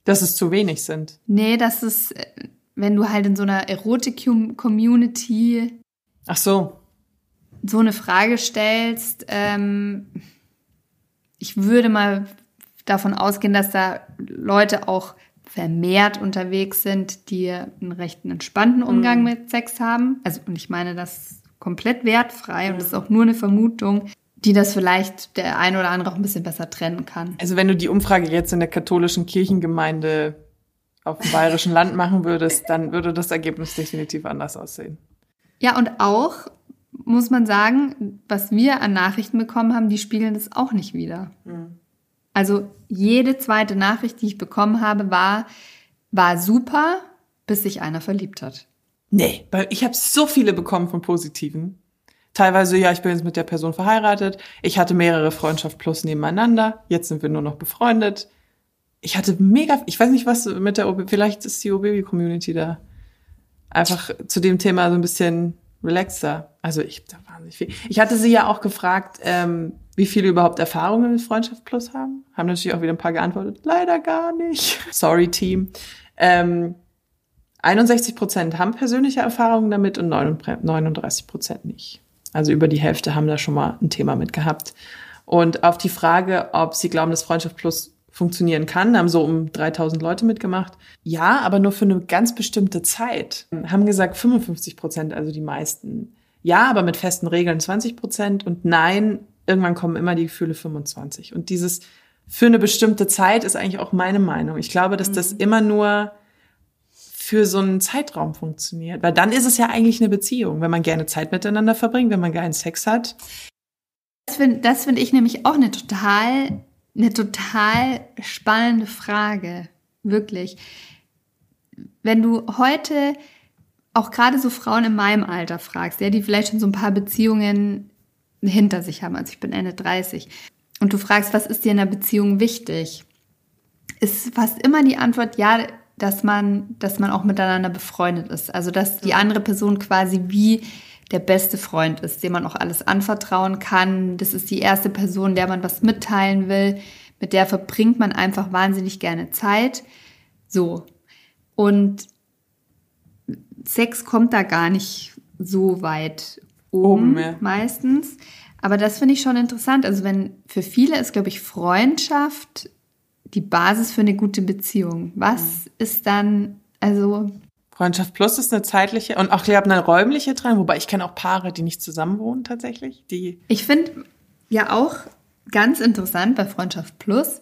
Dass es zu wenig sind. Nee, dass es, wenn du halt in so einer Erotik-Community. Ach so. So eine Frage stellst, ähm, ich würde mal davon ausgehen, dass da Leute auch vermehrt unterwegs sind, die einen recht entspannten Umgang mhm. mit Sex haben. Also, und ich meine das komplett wertfrei und das ist auch nur eine Vermutung, die das vielleicht der ein oder andere auch ein bisschen besser trennen kann. Also wenn du die Umfrage jetzt in der katholischen Kirchengemeinde auf dem bayerischen Land machen würdest, dann würde das Ergebnis definitiv anders aussehen. Ja, und auch muss man sagen, was wir an Nachrichten bekommen haben, die spiegeln das auch nicht wieder. Mhm. Also jede zweite Nachricht, die ich bekommen habe, war, war super, bis sich einer verliebt hat. Nee, weil ich habe so viele bekommen von positiven. Teilweise, ja, ich bin jetzt mit der Person verheiratet. Ich hatte mehrere Freundschaft plus nebeneinander. Jetzt sind wir nur noch befreundet. Ich hatte mega, ich weiß nicht, was mit der OB, vielleicht ist die OB-Community da einfach zu dem Thema so ein bisschen relaxter. Also ich da wahnsinnig viel. Ich hatte sie ja auch gefragt, ähm, wie viele überhaupt Erfahrungen mit Freundschaft Plus haben. Haben natürlich auch wieder ein paar geantwortet. Leider gar nicht. Sorry, Team. Ähm, 61 Prozent haben persönliche Erfahrungen damit und 39 Prozent nicht. Also über die Hälfte haben da schon mal ein Thema mit gehabt. Und auf die Frage, ob sie glauben, dass Freundschaft Plus funktionieren kann, haben so um 3000 Leute mitgemacht. Ja, aber nur für eine ganz bestimmte Zeit. Haben gesagt 55 Prozent, also die meisten. Ja, aber mit festen Regeln 20 Prozent und nein, irgendwann kommen immer die Gefühle 25. Und dieses für eine bestimmte Zeit ist eigentlich auch meine Meinung. Ich glaube, dass das mhm. immer nur für so einen Zeitraum funktioniert. Weil dann ist es ja eigentlich eine Beziehung, wenn man gerne Zeit miteinander verbringt, wenn man geilen Sex hat. Das finde find ich nämlich auch eine total, eine total spannende Frage. Wirklich. Wenn du heute auch gerade so Frauen in meinem Alter fragst, ja, die vielleicht schon so ein paar Beziehungen hinter sich haben, also ich bin Ende 30, und du fragst, was ist dir in einer Beziehung wichtig? Ist fast immer die Antwort, ja, dass man, dass man auch miteinander befreundet ist. Also dass die andere Person quasi wie der beste Freund ist, dem man auch alles anvertrauen kann. Das ist die erste Person, der man was mitteilen will. Mit der verbringt man einfach wahnsinnig gerne Zeit. So. Und Sex kommt da gar nicht so weit oben, oben meistens. Aber das finde ich schon interessant. Also wenn für viele ist, glaube ich, Freundschaft die Basis für eine gute Beziehung. Was mhm. ist dann, also. Freundschaft Plus ist eine zeitliche und auch, ich habe eine räumliche Trennung, wobei ich kenne auch Paare, die nicht zusammenwohnen tatsächlich. Die ich finde ja auch ganz interessant bei Freundschaft Plus,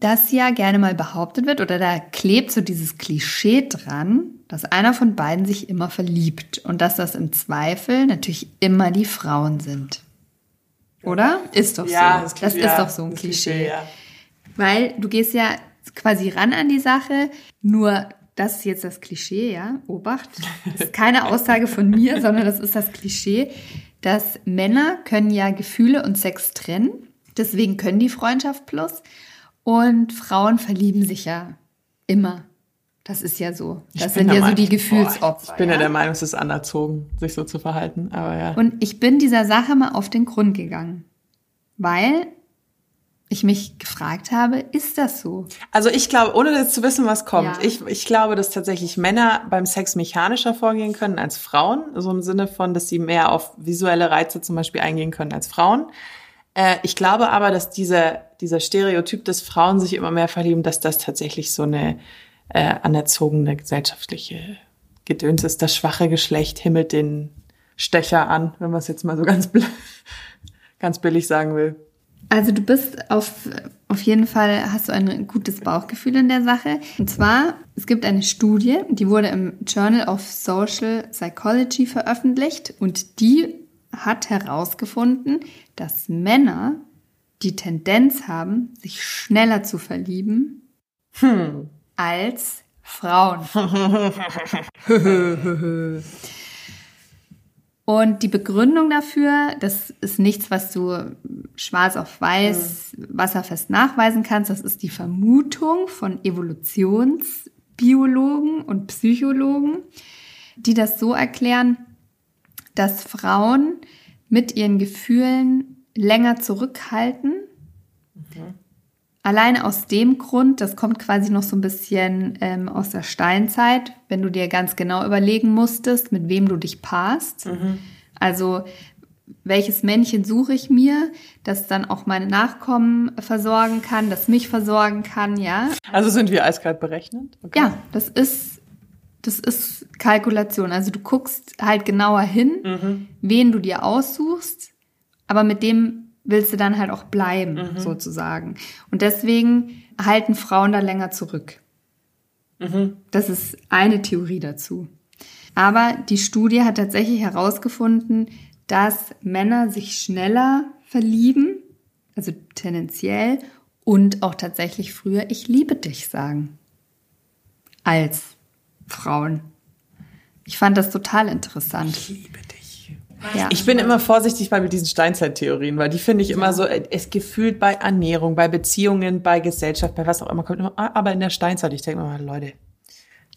dass ja gerne mal behauptet wird oder da klebt so dieses Klischee dran, dass einer von beiden sich immer verliebt und dass das im Zweifel natürlich immer die Frauen sind. Oder? Ist doch ja, so. Das, das ja, ist doch so ein Klischee. Klischee ja. Weil du gehst ja quasi ran an die Sache, nur das ist jetzt das Klischee, ja, Obacht. Das ist keine Aussage von mir, sondern das ist das Klischee, dass Männer können ja Gefühle und Sex trennen. Deswegen können die Freundschaft plus. Und Frauen verlieben sich ja immer. Das ist ja so. Das sind ja so die Gefühlsopfer. ich bin ja, der Meinung, es ist anerzogen, sich so zu verhalten. Aber ja. Und ich bin dieser Sache mal auf den Grund gegangen. Weil ich mich gefragt habe, ist das so? Also ich glaube, ohne jetzt zu wissen, was kommt, ja. ich, ich glaube, dass tatsächlich Männer beim Sex mechanischer vorgehen können als Frauen, so im Sinne von, dass sie mehr auf visuelle Reize zum Beispiel eingehen können als Frauen. Äh, ich glaube aber, dass dieser, dieser Stereotyp, dass Frauen sich immer mehr verlieben, dass das tatsächlich so eine äh, anerzogene gesellschaftliche Gedöns ist. Das schwache Geschlecht himmelt den Stecher an, wenn man es jetzt mal so ganz, ganz billig sagen will. Also du bist auf, auf jeden Fall, hast du ein gutes Bauchgefühl in der Sache. Und zwar, es gibt eine Studie, die wurde im Journal of Social Psychology veröffentlicht und die hat herausgefunden, dass Männer die Tendenz haben, sich schneller zu verlieben Hm. als Frauen. Und die Begründung dafür, das ist nichts, was du schwarz auf weiß, wasserfest nachweisen kannst. Das ist die Vermutung von Evolutionsbiologen und Psychologen, die das so erklären, dass Frauen mit ihren Gefühlen länger zurückhalten. Alleine aus dem Grund, das kommt quasi noch so ein bisschen ähm, aus der Steinzeit, wenn du dir ganz genau überlegen musstest, mit wem du dich paarst. Also welches Männchen suche ich mir, das dann auch meine Nachkommen versorgen kann, das mich versorgen kann, ja. Also sind wir eiskalt berechnet? Okay. Ja, das ist, das ist Kalkulation. Also du guckst halt genauer hin, wen du dir aussuchst, aber mit dem willst du dann halt auch bleiben, sozusagen. Und deswegen halten Frauen da länger zurück. Das ist eine Theorie dazu. Aber die Studie hat tatsächlich herausgefunden, dass Männer sich schneller verlieben, also tendenziell, und auch tatsächlich früher Ich liebe dich sagen, als Frauen. Ich fand das total interessant. Ich liebe dich. Ja. Ich bin immer vorsichtig bei diesen Steinzeittheorien, weil die finde ich immer so, äh, es gefühlt bei Ernährung, bei Beziehungen, bei Gesellschaft, bei was auch immer, kommt immer, ah, aber in der Steinzeit, ich denke immer, Leute,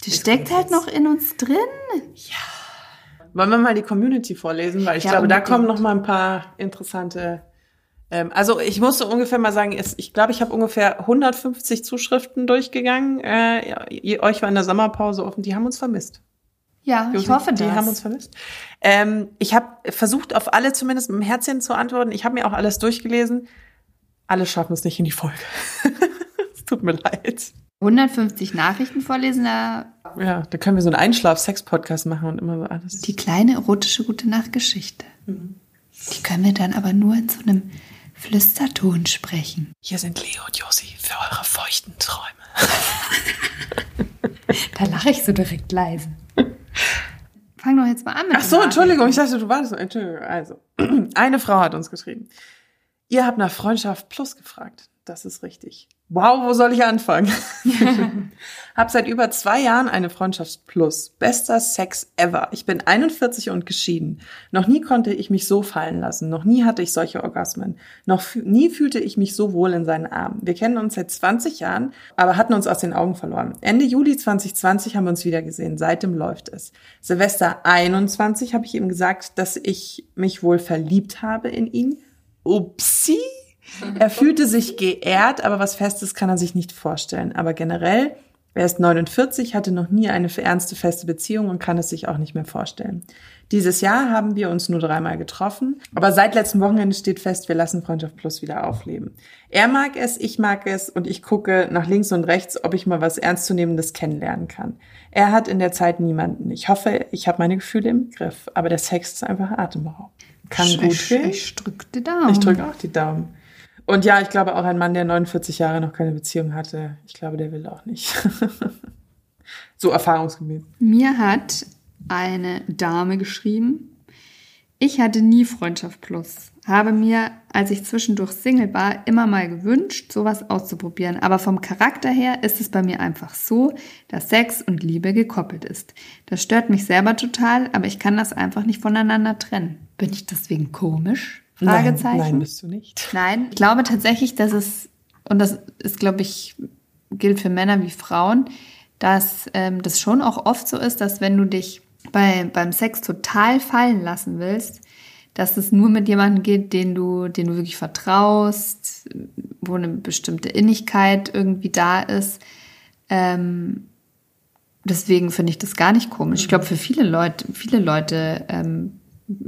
Die steckt halt noch in uns drin. wollen wir mal die Community vorlesen, weil ich Ja, glaube, da unbedingt. kommen noch mal ein paar interessante. Ähm, also ich musste ungefähr mal sagen, ich glaube, ich habe ungefähr 150 Zuschriften durchgegangen. Äh, ihr, euch war in der Sommerpause offen, die haben uns vermisst. Ja, ich Josi, hoffe Die das. haben uns vermisst. Ähm, ich habe versucht, auf alle zumindest mit dem Herzchen zu antworten. Ich habe mir auch alles durchgelesen. Alle schaffen es nicht in die Folge. es tut mir leid. 150 Nachrichten vorlesen, da Ja, da können wir so einen Einschlaf-Sex-Podcast machen und immer so alles. die kleine erotische gute Nachtgeschichte. Die können wir dann aber nur in so einem Flüsterton sprechen. Hier sind Leo und Josi für eure feuchten Träume. Da lache ich so direkt leise. Fang doch jetzt mal an mit Ach so, Entschuldigung, ich dachte, du wartest. Entschuldigung. Also, eine Frau hat uns geschrieben. Ihr habt nach Freundschaft Plus gefragt. Das ist richtig. Wow, wo soll ich anfangen? hab seit über zwei Jahren eine Freundschaft Plus. Bester Sex ever. Ich bin 41 und geschieden. Noch nie konnte ich mich so fallen lassen. Noch nie hatte ich solche Orgasmen. Noch nie fühlte ich mich so wohl in seinen Armen. Wir kennen uns seit 20 Jahren, aber hatten uns aus den Augen verloren. Ende Juli 2020 haben wir uns wieder gesehen. Seitdem läuft es. Silvester 21 habe ich ihm gesagt, dass ich mich wohl verliebt habe in ihn. Upsi. Er fühlte sich geehrt, aber was Festes kann er sich nicht vorstellen. Aber generell, er ist 49, hatte noch nie eine ernste, feste Beziehung und kann es sich auch nicht mehr vorstellen. Dieses Jahr haben wir uns nur dreimal getroffen, aber seit letztem Wochenende steht fest, wir lassen Freundschaft Plus wieder aufleben. Er mag es, ich mag es und ich gucke nach links und rechts, ob ich mal was Ernstzunehmendes kennenlernen kann. Er hat in der Zeit niemanden. Ich hoffe, ich habe meine Gefühle im Griff, aber der Sex ist einfach atemberaubend. Kann ich, gut gehen. ich drück die Daumen. Ich drücke auch die Daumen. Und ja, ich glaube auch ein Mann, der 49 Jahre noch keine Beziehung hatte, ich glaube, der will auch nicht. so erfahrungsgemäß. Mir hat eine Dame geschrieben, ich hatte nie Freundschaft Plus. Habe mir, als ich zwischendurch Single war, immer mal gewünscht, sowas auszuprobieren. Aber vom Charakter her ist es bei mir einfach so, dass Sex und Liebe gekoppelt ist. Das stört mich selber total, aber ich kann das einfach nicht voneinander trennen. Bin ich deswegen komisch? Fragezeichen. Nein, nein, bist du nicht. Nein, ich glaube tatsächlich, dass es, und das ist, glaube ich, gilt für Männer wie Frauen, dass ähm, das schon auch oft so ist, dass wenn du dich bei, beim Sex total fallen lassen willst, dass es nur mit jemandem geht, den du, den du wirklich vertraust, wo eine bestimmte Innigkeit irgendwie da ist. Ähm, deswegen finde ich das gar nicht komisch. Ich glaube, für viele Leute, viele Leute ähm,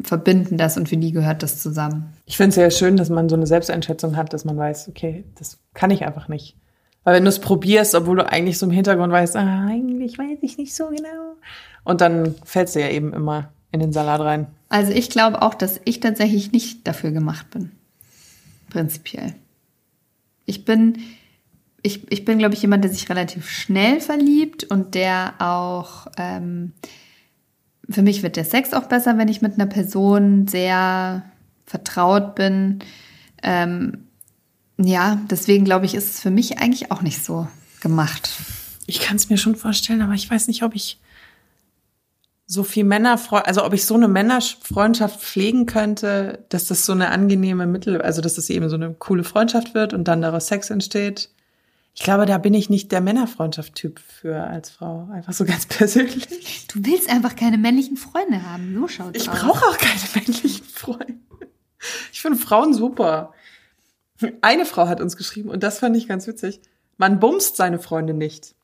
verbinden das und für die gehört das zusammen. Ich finde es sehr schön, dass man so eine Selbsteinschätzung hat, dass man weiß, okay, das kann ich einfach nicht. Weil wenn du es probierst, obwohl du eigentlich so im Hintergrund weißt, ah, eigentlich weiß ich nicht so genau. Und dann fällst du ja eben immer in den Salat rein. Also ich glaube auch, dass ich tatsächlich nicht dafür gemacht bin. prinzipiell. Ich bin, ich, ich bin, glaube ich, jemand, der sich relativ schnell verliebt und der auch, ähm, für mich wird der Sex auch besser, wenn ich mit einer Person sehr vertraut bin. Ähm, ja, deswegen glaube ich, ist es für mich eigentlich auch nicht so gemacht. Ich kann es mir schon vorstellen, aber ich weiß nicht, ob ich so viel Männerfreundschaft, also ob ich so eine Männerfreundschaft pflegen könnte, dass das so eine angenehme Mittel, also dass das eben so eine coole Freundschaft wird und dann daraus Sex entsteht. Ich glaube, da bin ich nicht der Männerfreundschaft-Typ für als Frau. Einfach so ganz persönlich. Du willst einfach keine männlichen Freunde haben. So schaut's Ich brauche auch keine männlichen Freunde. Ich finde Frauen super. Eine Frau hat uns geschrieben und das fand ich ganz witzig. Man bumst seine Freunde nicht.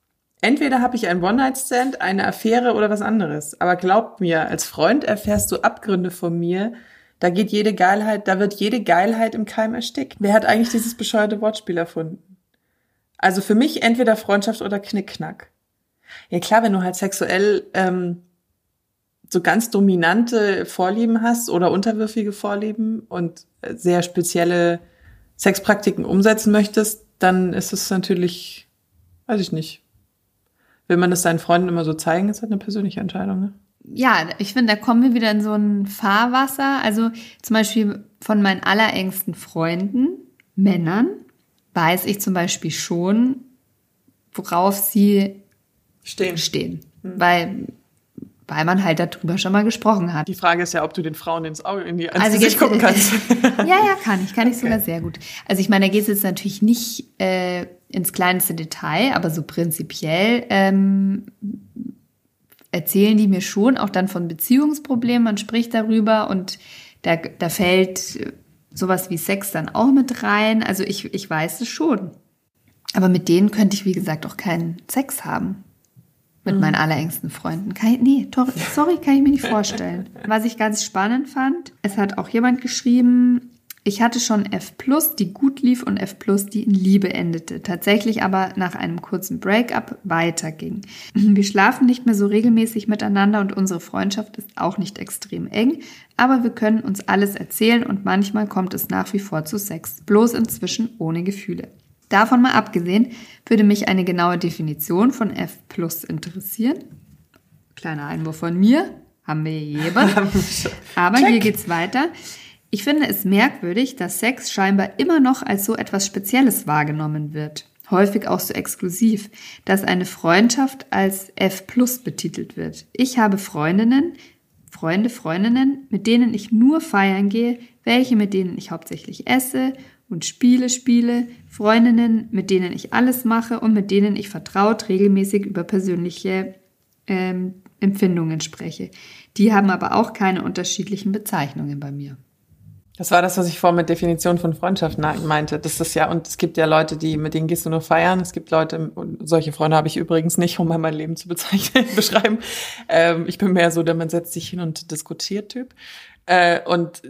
Entweder habe ich einen One-Night-Stand, eine Affäre oder was anderes. Aber glaubt mir, als Freund erfährst du Abgründe von mir. Da geht jede Geilheit, da wird jede Geilheit im Keim erstickt. Wer hat eigentlich dieses bescheuerte Wortspiel erfunden? Also für mich entweder Freundschaft oder Knickknack. Ja klar, wenn du halt sexuell ähm, so ganz dominante Vorlieben hast oder unterwürfige Vorlieben und äh, sehr spezielle Sexpraktiken umsetzen möchtest, dann ist es natürlich, weiß ich nicht. Will man das seinen Freunden immer so zeigen, ist halt eine persönliche Entscheidung, ne? Ja, ich finde, da kommen wir wieder in so ein Fahrwasser. Also zum Beispiel von meinen allerengsten Freunden, Männern, weiß ich zum Beispiel schon, worauf sie Stehen. stehen. Weil, weil man halt darüber schon mal gesprochen hat. Die Frage ist ja, ob du den Frauen ins Auge, in die, Also Gesicht gucken kannst. Ja, ja, kann ich. Kann ich sogar sehr gut. Also ich meine, da geht es jetzt natürlich nicht äh, ins kleinste Detail, aber so prinzipiell ähm, erzählen die mir schon auch dann von Beziehungsproblemen. Man spricht darüber und da, da fällt sowas wie Sex dann auch mit rein. Also ich, ich weiß es schon. Aber mit denen könnte ich, wie gesagt, auch keinen Sex haben. Mit meinen allerengsten Freunden. Kann ich, nee, sorry, kann ich mir nicht vorstellen. Was ich ganz spannend fand, es hat auch jemand geschrieben, ich hatte schon F+, die gut lief und F+, die in Liebe endete. Tatsächlich aber nach einem kurzen Breakup weiterging. Wir schlafen nicht mehr so regelmäßig miteinander und unsere Freundschaft ist auch nicht extrem eng, aber wir können uns alles erzählen und manchmal kommt es nach wie vor zu Sex. Bloß inzwischen ohne Gefühle. Davon mal abgesehen, würde mich eine genaue Definition von F interessieren. Kleiner Einwurf von mir, haben wir gegeben. Aber hier geht's weiter. Ich finde es merkwürdig, dass Sex scheinbar immer noch als so etwas Spezielles wahrgenommen wird. Häufig auch so exklusiv, dass eine Freundschaft als F betitelt wird. Ich habe Freundinnen, Freunde, Freundinnen, mit denen ich nur feiern gehe, welche mit denen ich hauptsächlich esse und Spiele spiele, Freundinnen, mit denen ich alles mache und mit denen ich vertraut regelmäßig über persönliche ähm, Empfindungen spreche. Die haben aber auch keine unterschiedlichen Bezeichnungen bei mir. Das war das, was ich vorhin mit Definition von Freundschaft meinte. Das ist ja, und es gibt ja Leute, die, mit denen gehst du nur feiern. Es gibt Leute, und solche Freunde habe ich übrigens nicht, um mal mein Leben zu bezeichnen, beschreiben. Ähm, ich bin mehr so der man setzt sich hin und diskutiert Typ. Äh, und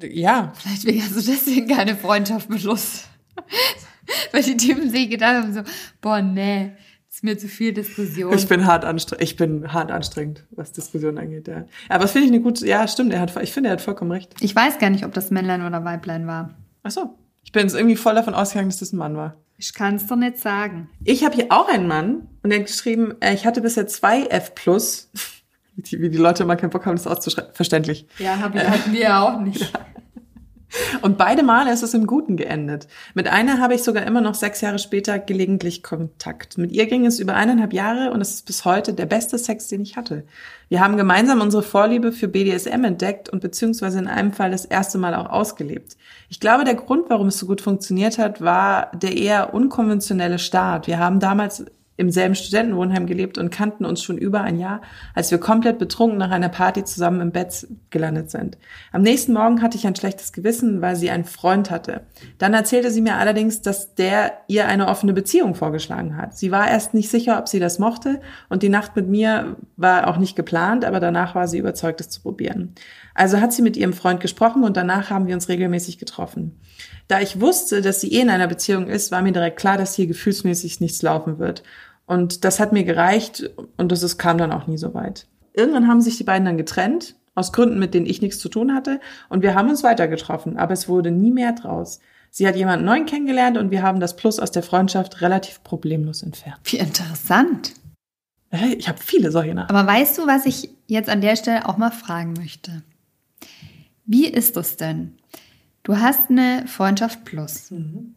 ja, Vielleicht wegen also deswegen keine Freundschaft mit. Weil die Typen sich gedacht haben so, boah, nee, ist mir zu viel Diskussion. ich bin hart anstrengend, ich bin hart anstrengend, was Diskussionen angeht, ja. Aber das finde ich eine gute, ja, stimmt, er hat, ich finde, er hat vollkommen recht. Ich weiß gar nicht, ob das Männlein oder Weiblein war. Ach so. Ich bin jetzt irgendwie voll davon ausgegangen, dass das ein Mann war. Ich kann es doch nicht sagen. Ich habe hier auch einen Mann und der hat geschrieben, äh, ich hatte bisher zwei F+. Wie die Leute immer keinen Bock haben, das auszuschreiben. Verständlich. Ja, hab ich, hatten wir ja auch nicht. Und beide Male ist es im Guten geendet. Mit einer habe ich sogar immer noch sechs Jahre später gelegentlich Kontakt. Mit ihr ging es über eineinhalb Jahre und es ist bis heute der beste Sex, den ich hatte. Wir haben gemeinsam unsere Vorliebe für BDSM entdeckt und beziehungsweise in einem Fall das erste Mal auch ausgelebt. Ich glaube, der Grund, warum es so gut funktioniert hat, war der eher unkonventionelle Start. Wir haben damals im selben Studentenwohnheim gelebt und kannten uns schon über ein Jahr, als wir komplett betrunken nach einer Party zusammen im Bett gelandet sind. Am nächsten Morgen hatte ich ein schlechtes Gewissen, weil sie einen Freund hatte. Dann erzählte sie mir allerdings, dass der ihr eine offene Beziehung vorgeschlagen hat. Sie war erst nicht sicher, ob sie das mochte und die Nacht mit mir war auch nicht geplant, aber danach war sie überzeugt, es zu probieren. Also hat sie mit ihrem Freund gesprochen und danach haben wir uns regelmäßig getroffen. Da ich wusste, dass sie eh in einer Beziehung ist, war mir direkt klar, dass hier gefühlsmäßig nichts laufen wird. Und das hat mir gereicht und das ist, kam dann auch nie so weit. Irgendwann haben sich die beiden dann getrennt aus Gründen, mit denen ich nichts zu tun hatte. Und wir haben uns weiter getroffen, aber es wurde nie mehr draus. Sie hat jemanden neuen kennengelernt und wir haben das Plus aus der Freundschaft relativ problemlos entfernt. Wie interessant. Ich habe viele solche Nachrichten. Aber weißt du, was ich jetzt an der Stelle auch mal fragen möchte? Wie ist es denn? Du hast eine Freundschaft Plus Mhm.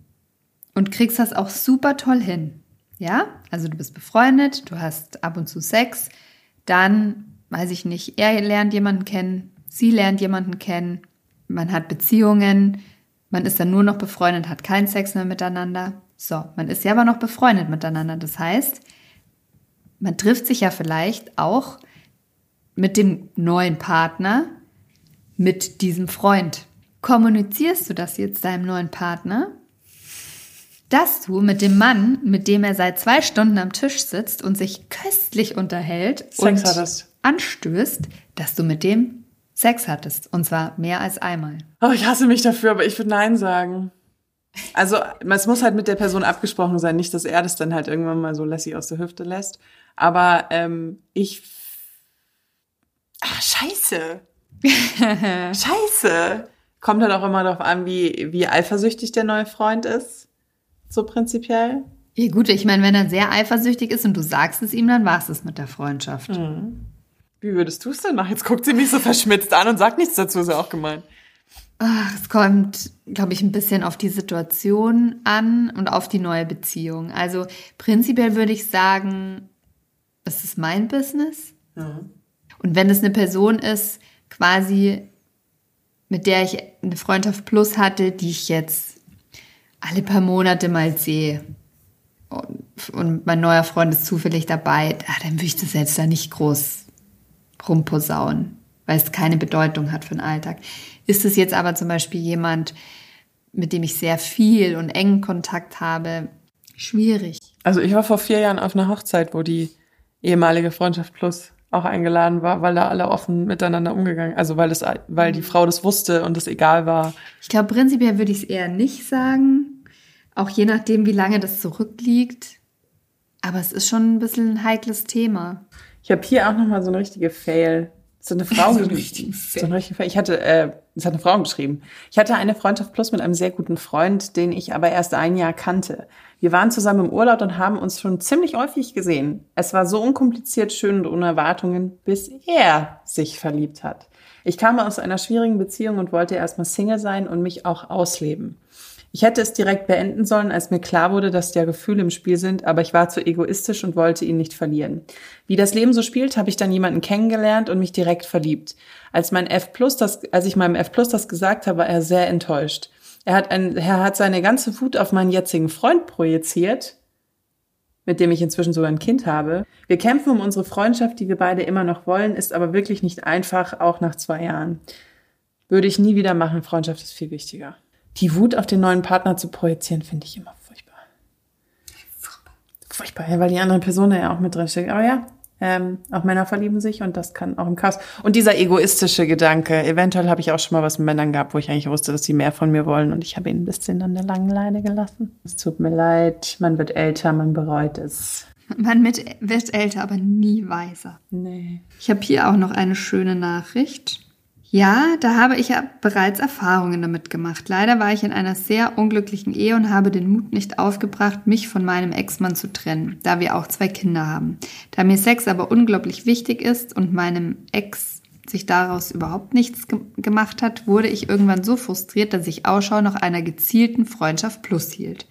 und kriegst das auch super toll hin. Ja? Also du bist befreundet, du hast ab und zu Sex, dann, weiß ich nicht, er lernt jemanden kennen, sie lernt jemanden kennen, man hat Beziehungen, man ist dann nur noch befreundet, hat keinen Sex mehr miteinander. So, man ist ja aber noch befreundet miteinander. Das heißt, man trifft sich ja vielleicht auch mit dem neuen Partner, mit diesem Freund. Kommunizierst du das jetzt deinem neuen Partner? Dass du mit dem Mann, mit dem er seit zwei Stunden am Tisch sitzt und sich köstlich unterhält Sex und hattest. anstößt, dass du mit dem Sex hattest. Und zwar mehr als einmal. Oh, ich hasse mich dafür, aber ich würde Nein sagen. Also, es muss halt mit der Person abgesprochen sein, nicht, dass er das dann halt irgendwann mal so lässig aus der Hüfte lässt. Aber ähm, ich. Ah, scheiße. scheiße. Kommt halt auch immer darauf an, wie, wie eifersüchtig der neue Freund ist. So prinzipiell. Ja gut, ich meine, wenn er sehr eifersüchtig ist und du sagst es ihm, dann war es mit der Freundschaft. Wie würdest du es denn machen? Jetzt guckt sie mich so verschmitzt an und sagt nichts dazu, ist ja auch gemein. Ach, es kommt, glaube ich, ein bisschen auf die Situation an und auf die neue Beziehung. Also prinzipiell würde ich sagen, es ist mein Business. Und wenn es eine Person ist, quasi, mit der ich eine Freundschaft plus hatte, die ich jetzt alle paar Monate mal sehe und, und mein neuer Freund ist zufällig dabei, ah, dann würde ich das jetzt da nicht groß rumposaunen, weil es keine Bedeutung hat für den Alltag. Ist es jetzt aber zum Beispiel jemand, mit dem ich sehr viel und engen Kontakt habe, schwierig. Also ich war vor vier Jahren auf einer Hochzeit, wo die ehemalige Freundschaft Plus auch eingeladen war, weil da alle offen miteinander umgegangen, also weil das, weil die Frau das wusste und es egal war. Ich glaube, prinzipiell würde ich es eher nicht sagen, auch je nachdem, wie lange das zurückliegt. Aber es ist schon ein bisschen ein heikles Thema. Ich habe hier auch noch mal so eine richtige Fail. So eine Frau, So einen richtigen so eine richtige Fail. Ich hatte, äh, es hat eine Frau geschrieben. Ich hatte eine Freundschaft plus mit einem sehr guten Freund, den ich aber erst ein Jahr kannte. Wir waren zusammen im Urlaub und haben uns schon ziemlich häufig gesehen. Es war so unkompliziert, schön und ohne Erwartungen, bis er sich verliebt hat. Ich kam aus einer schwierigen Beziehung und wollte erstmal Single sein und mich auch ausleben. Ich hätte es direkt beenden sollen, als mir klar wurde, dass ja Gefühle im Spiel sind, aber ich war zu egoistisch und wollte ihn nicht verlieren. Wie das Leben so spielt, habe ich dann jemanden kennengelernt und mich direkt verliebt. Als mein F Plus das, als ich meinem F Plus das gesagt habe, war er sehr enttäuscht. Er hat ein, er hat seine ganze Wut auf meinen jetzigen Freund projiziert, mit dem ich inzwischen sogar ein Kind habe. Wir kämpfen um unsere Freundschaft, die wir beide immer noch wollen, ist aber wirklich nicht einfach, auch nach zwei Jahren. Würde ich nie wieder machen, Freundschaft ist viel wichtiger. Die Wut auf den neuen Partner zu projizieren, finde ich immer furchtbar. Furchtbar, ja, weil die andere Person ja auch mit drin steckt. Aber ja, ähm, auch Männer verlieben sich und das kann auch im Chaos. Und dieser egoistische Gedanke, eventuell habe ich auch schon mal was mit Männern gehabt, wo ich eigentlich wusste, dass sie mehr von mir wollen und ich habe ihn ein bisschen an der langen Leine gelassen. Es tut mir leid, man wird älter, man bereut es. Man wird älter, aber nie weiser. Nee. Ich habe hier auch noch eine schöne Nachricht. Ja, da habe ich ja bereits Erfahrungen damit gemacht. Leider war ich in einer sehr unglücklichen Ehe und habe den Mut nicht aufgebracht, mich von meinem Ex-Mann zu trennen, da wir auch zwei Kinder haben. Da mir Sex aber unglaublich wichtig ist und meinem Ex sich daraus überhaupt nichts ge gemacht hat, wurde ich irgendwann so frustriert, dass ich Ausschau nach einer gezielten Freundschaft plus hielt.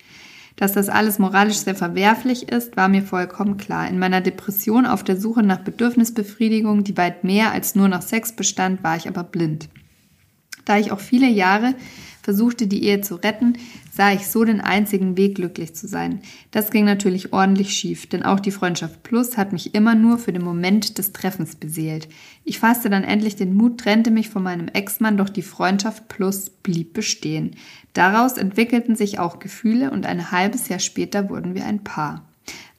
Dass das alles moralisch sehr verwerflich ist, war mir vollkommen klar. In meiner Depression auf der Suche nach Bedürfnisbefriedigung, die weit mehr als nur nach Sex bestand, war ich aber blind. Da ich auch viele Jahre versuchte, die Ehe zu retten, sah ich so den einzigen Weg, glücklich zu sein. Das ging natürlich ordentlich schief, denn auch die Freundschaft Plus hat mich immer nur für den Moment des Treffens beseelt. Ich fasste dann endlich den Mut, trennte mich von meinem Ex-Mann, doch die Freundschaft Plus blieb bestehen. Daraus entwickelten sich auch Gefühle und ein halbes Jahr später wurden wir ein Paar.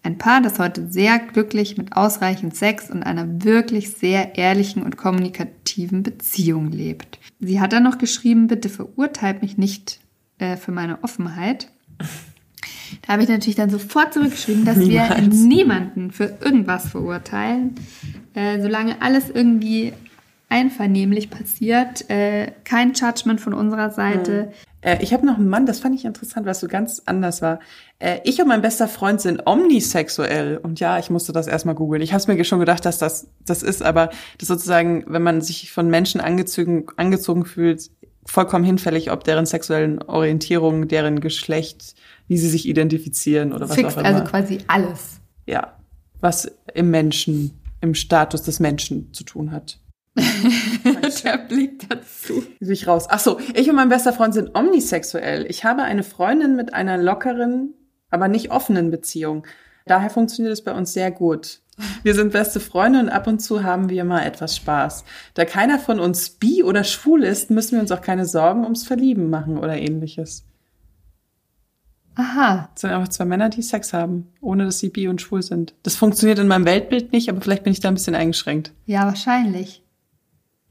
Ein Paar, das heute sehr glücklich mit ausreichend Sex und einer wirklich sehr ehrlichen und kommunikativen Beziehung lebt. Sie hat dann noch geschrieben, bitte verurteilt mich nicht äh, für meine Offenheit. Da habe ich natürlich dann sofort zurückgeschrieben, dass wir Niemals. niemanden für irgendwas verurteilen, äh, solange alles irgendwie einvernehmlich passiert. Äh, kein Judgment von unserer Seite. Äh, ich habe noch einen Mann, das fand ich interessant, was so ganz anders war. Äh, ich und mein bester Freund sind omnisexuell. Und ja, ich musste das erstmal googeln. Ich habe mir schon gedacht, dass das das ist, aber das sozusagen, wenn man sich von Menschen angezogen, angezogen fühlt, vollkommen hinfällig, ob deren sexuellen Orientierung, deren Geschlecht, wie sie sich identifizieren oder was Fixt auch immer. also quasi alles. ja, was im Menschen, im Status des Menschen zu tun hat. Der Blick dazu. Wie ich raus. Ach so, ich und mein bester Freund sind omnisexuell. Ich habe eine Freundin mit einer lockeren, aber nicht offenen Beziehung. Daher funktioniert es bei uns sehr gut. Wir sind beste Freunde und ab und zu haben wir mal etwas Spaß. Da keiner von uns bi oder schwul ist, müssen wir uns auch keine Sorgen ums Verlieben machen oder ähnliches. Aha. Es sind einfach zwei Männer, die Sex haben, ohne dass sie bi und schwul sind. Das funktioniert in meinem Weltbild nicht, aber vielleicht bin ich da ein bisschen eingeschränkt. Ja, wahrscheinlich.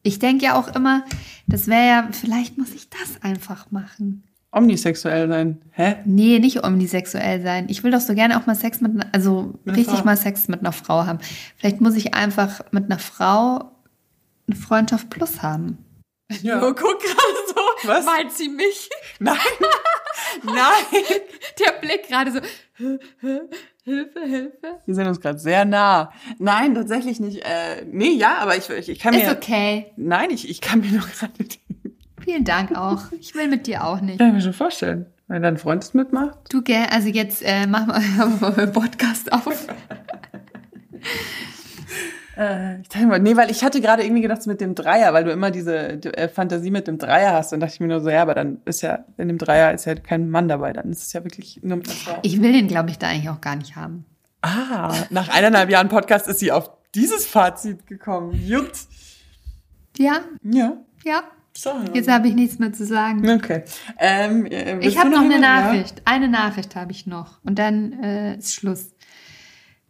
Ich denke ja auch immer, das wäre ja, vielleicht muss ich das einfach machen. Omnisexuell sein. Hä? Nee, nicht omnisexuell sein. Ich will doch so gerne auch mal Sex mit, einer- also Mit richtig Frau. mal Sex mit einer Frau haben. Vielleicht muss ich einfach mit einer Frau eine Freundschaft plus haben. Ja. guck gerade so. Was? Meint sie mich? Nein! Nein! Der Blick gerade so. Hilfe, Hilfe. Wir sind uns gerade sehr nah. Nein, tatsächlich nicht. Äh, nee, ja, aber ich, ich, ich kann mir. Ist okay. Nein, ich, ich kann mir nur gerade. Vielen Dank auch. Ich will mit dir auch nicht. Kann ich mir schon vorstellen. Wenn dein Freund es mitmacht. Du, gell, also jetzt äh, machen wir einen Podcast auf. Äh, ich dachte mal, nee, weil ich hatte gerade irgendwie gedacht, mit dem Dreier, weil du immer diese äh, Fantasie mit dem Dreier hast. Dann dachte ich mir nur so, ja, aber dann ist ja, in dem Dreier ist ja kein Mann dabei. Dann ist es ja wirklich nur mit einer Frau. Ich will den, glaube ich, da eigentlich auch gar nicht haben. ah, nach eineinhalb Jahren Podcast ist sie auf dieses Fazit gekommen. Jut. Ja, Ja. ja. So. Jetzt habe ich nichts mehr zu sagen. Okay. Ähm, äh, Ich habe noch eine jemanden? Ja? Nachricht. Eine Nachricht habe ich noch. Und dann äh, ist Schluss.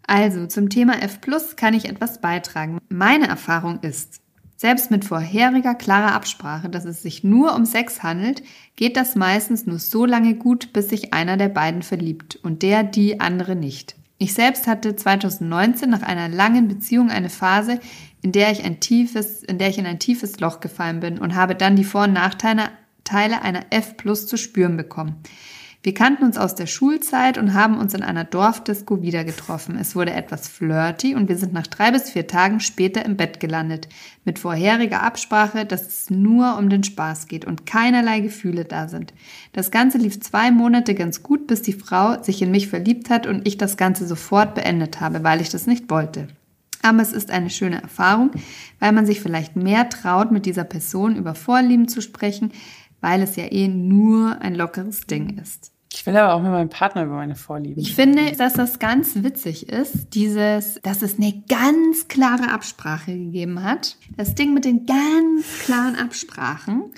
Also, zum Thema F Plus kann ich etwas beitragen. Meine Erfahrung ist, selbst mit vorheriger klarer Absprache, dass es sich nur um Sex handelt, geht das meistens nur so lange gut, bis sich einer der beiden verliebt und der die andere nicht. Ich selbst hatte 2019 nach einer langen Beziehung eine Phase, in der ich ein tiefes, in der ich in ein tiefes Loch gefallen bin und habe dann die Vor- und Nachteile Teile einer F Plus zu spüren bekommen. Wir kannten uns aus der Schulzeit und haben uns in einer Dorfdisco wieder getroffen. Es wurde etwas flirty und wir sind nach drei bis vier Tagen später im Bett gelandet. Mit vorheriger Absprache, dass es nur um den Spaß geht und keinerlei Gefühle da sind. Das Ganze lief zwei Monate ganz gut, bis die Frau sich in mich verliebt hat und ich das Ganze sofort beendet habe, weil ich das nicht wollte. Aber es ist eine schöne Erfahrung, weil man sich vielleicht mehr traut, mit dieser Person über Vorlieben zu sprechen, weil es ja eh nur ein lockeres Ding ist. Ich will aber auch mit meinem Partner über meine Vorlieben. Ich finde, dass das ganz witzig ist, dieses, dass es eine ganz klare Absprache gegeben hat. Das Ding mit den ganz klaren Absprachen,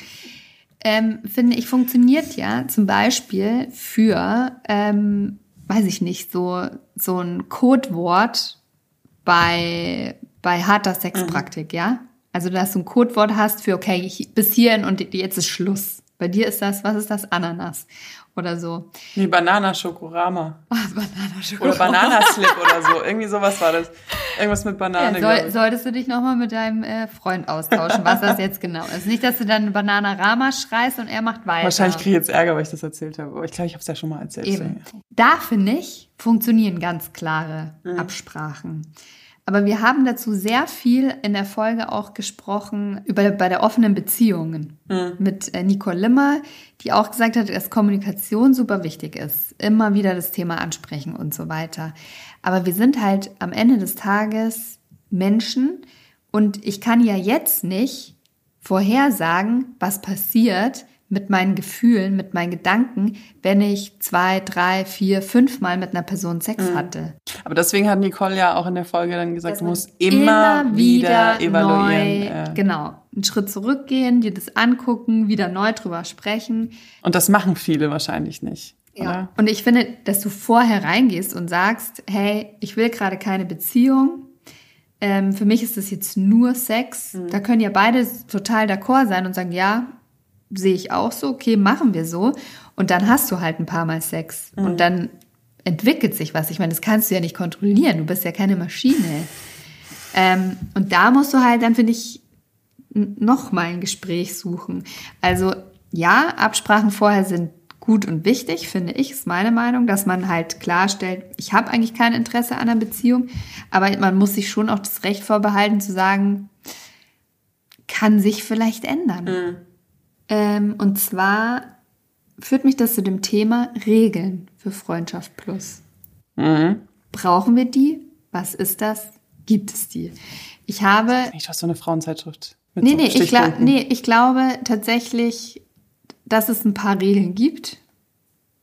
ähm, finde ich, funktioniert ja zum Beispiel für, ähm, weiß ich nicht, so, so ein Codewort bei, bei harter Sexpraktik, ja? Also, dass du ein Codewort hast für, okay, ich, bis hierhin und jetzt ist Schluss. Bei dir ist das, was ist das? Ananas oder so. Nee, Banana Schokorama. Bananenschokoladen. Oder Bananaslip oder so. Irgendwie sowas war das. Irgendwas mit Banane. Ja, soll, solltest du dich nochmal mit deinem äh, Freund austauschen, was das jetzt genau ist. Nicht, dass du dann Bananarama schreist und er macht weiter. Wahrscheinlich kriege ich jetzt Ärger, weil ich das erzählt habe. Aber ich glaube, ich habe es ja schon mal erzählt. Eben. Da, finde ich, funktionieren ganz klare Mhm. Absprachen. Aber wir haben dazu sehr viel in der Folge auch gesprochen über bei der offenen Beziehungen Mhm. mit äh, Nicole Limmer, die auch gesagt hat, dass Kommunikation super wichtig ist. Immer wieder das Thema ansprechen und so weiter. Aber wir sind halt am Ende des Tages Menschen und ich kann ja jetzt nicht vorhersagen, was passiert mit meinen Gefühlen, mit meinen Gedanken, wenn ich zwei, drei, vier, fünf Mal mit einer Person Sex Mhm. hatte. Aber deswegen hat Nicole ja auch in der Folge dann gesagt, du musst immer, wieder, evaluieren. Neu, äh. Genau. Einen Schritt zurückgehen, dir das angucken, wieder neu drüber sprechen. Und das machen viele wahrscheinlich nicht. Oder? Und ich finde, dass du vorher reingehst und sagst, hey, ich will gerade keine Beziehung. Ähm, für mich ist das jetzt nur Sex. Mhm. Da können ja beide total d'accord sein und sagen, ja, sehe ich auch so, okay, machen wir so. Und dann hast du halt ein paar Mal Sex. Mhm. Und dann entwickelt sich was. Ich meine, das kannst du ja nicht kontrollieren. Du bist ja keine Maschine. Ähm, und da musst du halt dann, finde ich, nochmal ein Gespräch suchen. Also ja, Absprachen vorher sind gut und wichtig, finde ich, ist meine Meinung, dass man halt klarstellt, ich habe eigentlich kein Interesse an einer Beziehung, aber man muss sich schon auch das Recht vorbehalten zu sagen, kann sich vielleicht ändern. Mhm. Ähm, und zwar führt mich das zu dem Thema Regeln für Freundschaft Plus. Mhm. Brauchen wir die? Was ist das? Gibt es die? Ich habe. Ich hast so eine Frauenzeitschrift. Mit nee, so nee, ich glaub, nee, ich glaube tatsächlich, dass es ein paar Regeln gibt,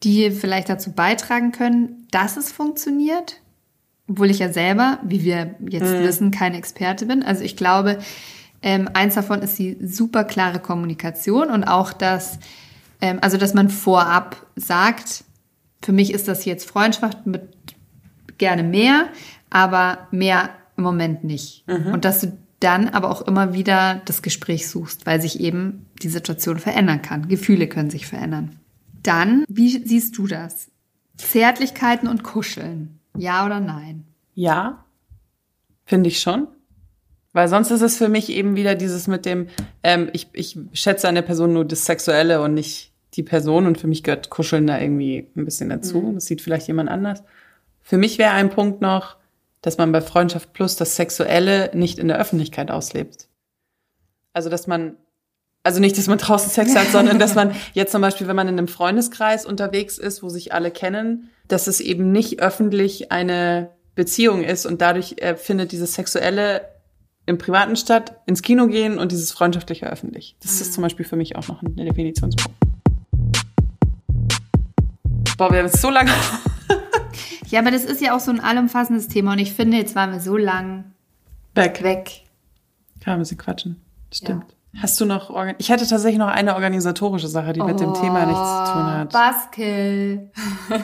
die vielleicht dazu beitragen können, dass es funktioniert. Obwohl ich ja selber, wie wir jetzt mhm. wissen, keine Experte bin. Also ich glaube, ähm, eins davon ist die super klare Kommunikation und auch das, ähm, also dass man vorab sagt, für mich ist das jetzt Freundschaft mit gerne mehr, aber mehr im Moment nicht. Mhm. Und dass du dann aber auch immer wieder das Gespräch suchst, weil sich eben die Situation verändern kann. Gefühle können sich verändern. Dann, wie siehst du das? Zärtlichkeiten und Kuscheln. Ja oder nein? Ja, finde ich schon. Weil sonst ist es für mich eben wieder dieses mit dem, ähm, ich, ich schätze eine Person nur das Sexuelle und nicht die Person. Und für mich gehört Kuscheln da irgendwie ein bisschen dazu. Mhm. Das sieht vielleicht jemand anders. Für mich wäre ein Punkt noch, dass man bei Freundschaft Plus das Sexuelle nicht in der Öffentlichkeit auslebt. Also, dass man, also nicht, dass man draußen Sex hat, sondern dass man jetzt zum Beispiel, wenn man in einem Freundeskreis unterwegs ist, wo sich alle kennen, dass es eben nicht öffentlich eine Beziehung ist und dadurch äh, findet dieses Sexuelle im Privaten statt, ins Kino gehen und dieses Freundschaftliche öffentlich. Das mhm. ist zum Beispiel für mich auch noch ein Definitionspunkt. Boah, wir haben jetzt so lange ja, aber das ist ja auch so ein allumfassendes Thema und ich finde, jetzt waren wir so lang weg. weg. Kann ein bisschen quatschen. Stimmt. Ja. Hast du noch, ich hätte tatsächlich noch eine organisatorische Sache, die oh, mit dem Thema nichts zu tun hat. Buskill.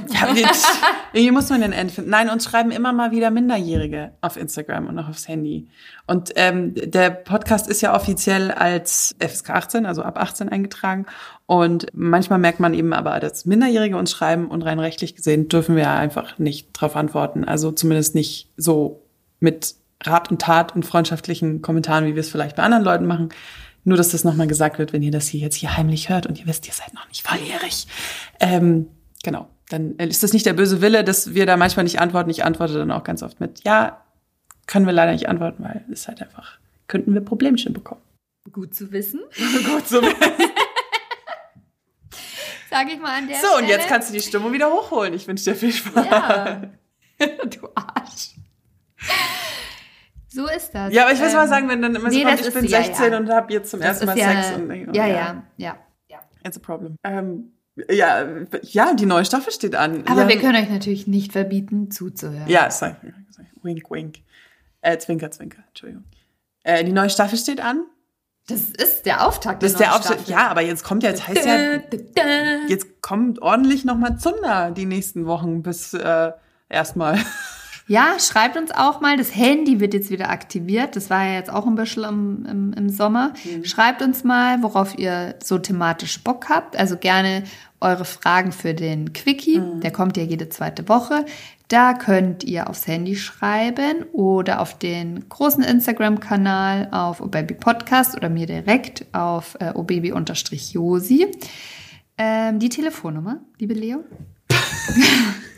ja, jetzt, wie muss man den End finden? Nein, uns schreiben immer mal wieder Minderjährige auf Instagram und auch aufs Handy. Und ähm, der Podcast ist ja offiziell als FSK 18, also ab 18 eingetragen. Und manchmal merkt man eben aber, dass Minderjährige uns schreiben und rein rechtlich gesehen dürfen wir einfach nicht darauf antworten. Also zumindest nicht so mit Rat und Tat und freundschaftlichen Kommentaren, wie wir es vielleicht bei anderen Leuten machen. Nur, dass das nochmal gesagt wird, wenn ihr das hier jetzt hier heimlich hört und ihr wisst, ihr seid noch nicht volljährig. Ähm, genau. Dann ist das nicht der böse Wille, dass wir da manchmal nicht antworten. Ich antworte dann auch ganz oft mit, ja, können wir leider nicht antworten, weil es halt einfach, könnten wir Problemchen bekommen. Gut zu wissen. Gut zu wissen. Sag ich mal an der So, Stelle. und jetzt kannst du die Stimmung wieder hochholen. Ich wünsche dir viel Spaß. Ja. du Arsch. So ist das. Ja, aber ich muss ähm, mal sagen, wenn dann immer nee, so kommt, ich bin 16 ja, ja. und habe jetzt zum das ersten Mal ja, Sex. Und, und, ja, ja, ja, ja. It's a problem. Ähm, ja, ja, die neue Staffel steht an. Aber ja. wir können euch natürlich nicht verbieten, zuzuhören. Ja, sag, wink, wink. Äh, zwinker, zwinker, Entschuldigung. Äh, die neue Staffel steht an. Das ist der Auftakt. Das ist der Auftakt. Ja, aber jetzt kommt ja, jetzt heißt ja, jetzt kommt ordentlich nochmal Zunder die nächsten Wochen bis äh, erstmal. Ja, schreibt uns auch mal. Das Handy wird jetzt wieder aktiviert. Das war ja jetzt auch ein bisschen im, im, im Sommer. Mhm. Schreibt uns mal, worauf ihr so thematisch Bock habt. Also gerne eure Fragen für den Quickie. Mhm. Der kommt ja jede zweite Woche. Da könnt ihr aufs Handy schreiben oder auf den großen Instagram-Kanal auf Obaby Podcast oder mir direkt auf äh, obaby-josi. Ähm, die Telefonnummer, liebe Leo.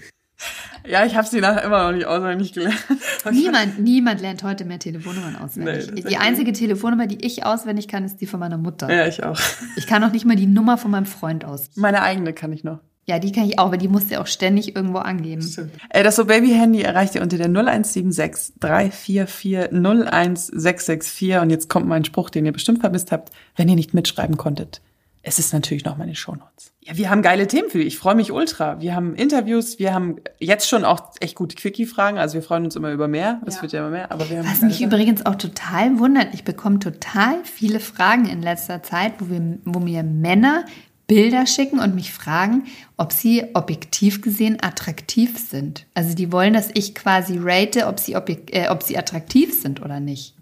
Ja, ich habe sie nachher immer noch nicht auswendig gelernt. Niemand, niemand lernt heute mehr Telefonnummern auswendig. Nee, die einzige Telefonnummer, die ich auswendig kann, ist die von meiner Mutter. Ja, ich auch. Ich kann auch nicht mal die Nummer von meinem Freund aus. Meine eigene kann ich noch. Ja, die kann ich auch, aber die musst du auch ständig irgendwo angeben. Stimmt. Äh, das so Baby-Handy erreicht ihr unter der 0176 344 01664 und jetzt kommt mein Spruch, den ihr bestimmt vermisst habt, wenn ihr nicht mitschreiben konntet es ist natürlich noch meine Shownotes. Ja, wir haben geile Themen für dich. Ich freue mich ultra. Wir haben Interviews, wir haben jetzt schon auch echt gute Quickie-Fragen. Also wir freuen uns immer über mehr. Es ja. wird ja immer mehr. Aber wir haben Was mich übrigens auch total wundert, ich bekomme total viele Fragen in letzter Zeit, wo, wir, wo mir Männer Bilder schicken und mich fragen, ob sie objektiv gesehen attraktiv sind. Also die wollen, dass ich quasi rate, ob sie, äh, ob sie attraktiv sind oder nicht.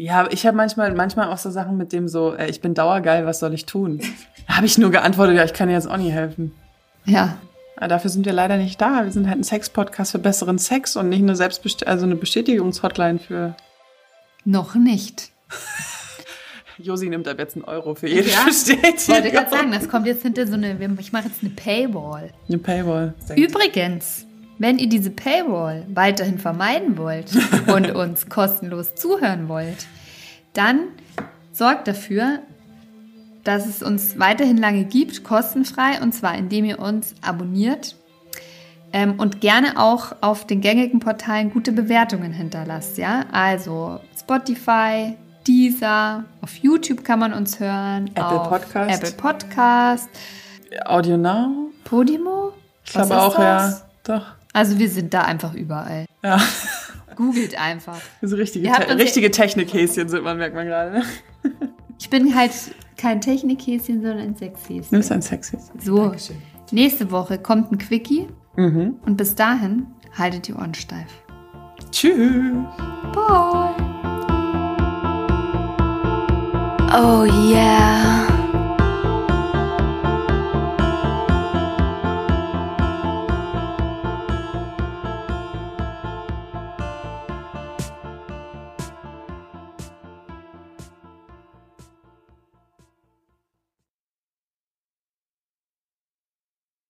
Ja, ich habe manchmal, manchmal auch so Sachen mit dem so, äh, ich bin dauergeil, was soll ich tun? Habe ich nur geantwortet, ja, ich kann dir jetzt auch nie helfen. Ja. Aber dafür sind wir leider nicht da. Wir sind halt ein Sex-Podcast für besseren Sex und nicht eine Selbstbest also eine Bestätigungshotline für. Noch nicht. Josi nimmt ab jetzt einen Euro für jede Ja, Bestätigung. Ich wollte gerade sagen, das kommt jetzt hinter so eine, ich mache jetzt eine Paywall. Eine Paywall. Übrigens, wenn ihr diese Paywall weiterhin vermeiden wollt und uns kostenlos zuhören wollt, dann sorgt dafür, dass es uns weiterhin lange gibt, kostenfrei, und zwar indem ihr uns abonniert ähm, und gerne auch auf den gängigen Portalen gute Bewertungen hinterlasst, ja? Also Spotify, Deezer, auf YouTube kann man uns hören, Apple Podcast. Apple Podcast, Audio Now? Podimo. Ich glaube auch, das? ja. Doch. Also wir sind da einfach überall. Ja. Googelt einfach. So richtige, Te richtige Technikhäschen sind man, merkt man gerade. Ne? Ich bin halt kein Technikhäschen, sondern ein Sexhäschen. Nimmst ein Sexhäschen. So, Dankeschön. nächste Woche kommt ein Quickie Mhm. und bis dahin haltet die Ohren steif. Tschüss. Bye! Oh yeah.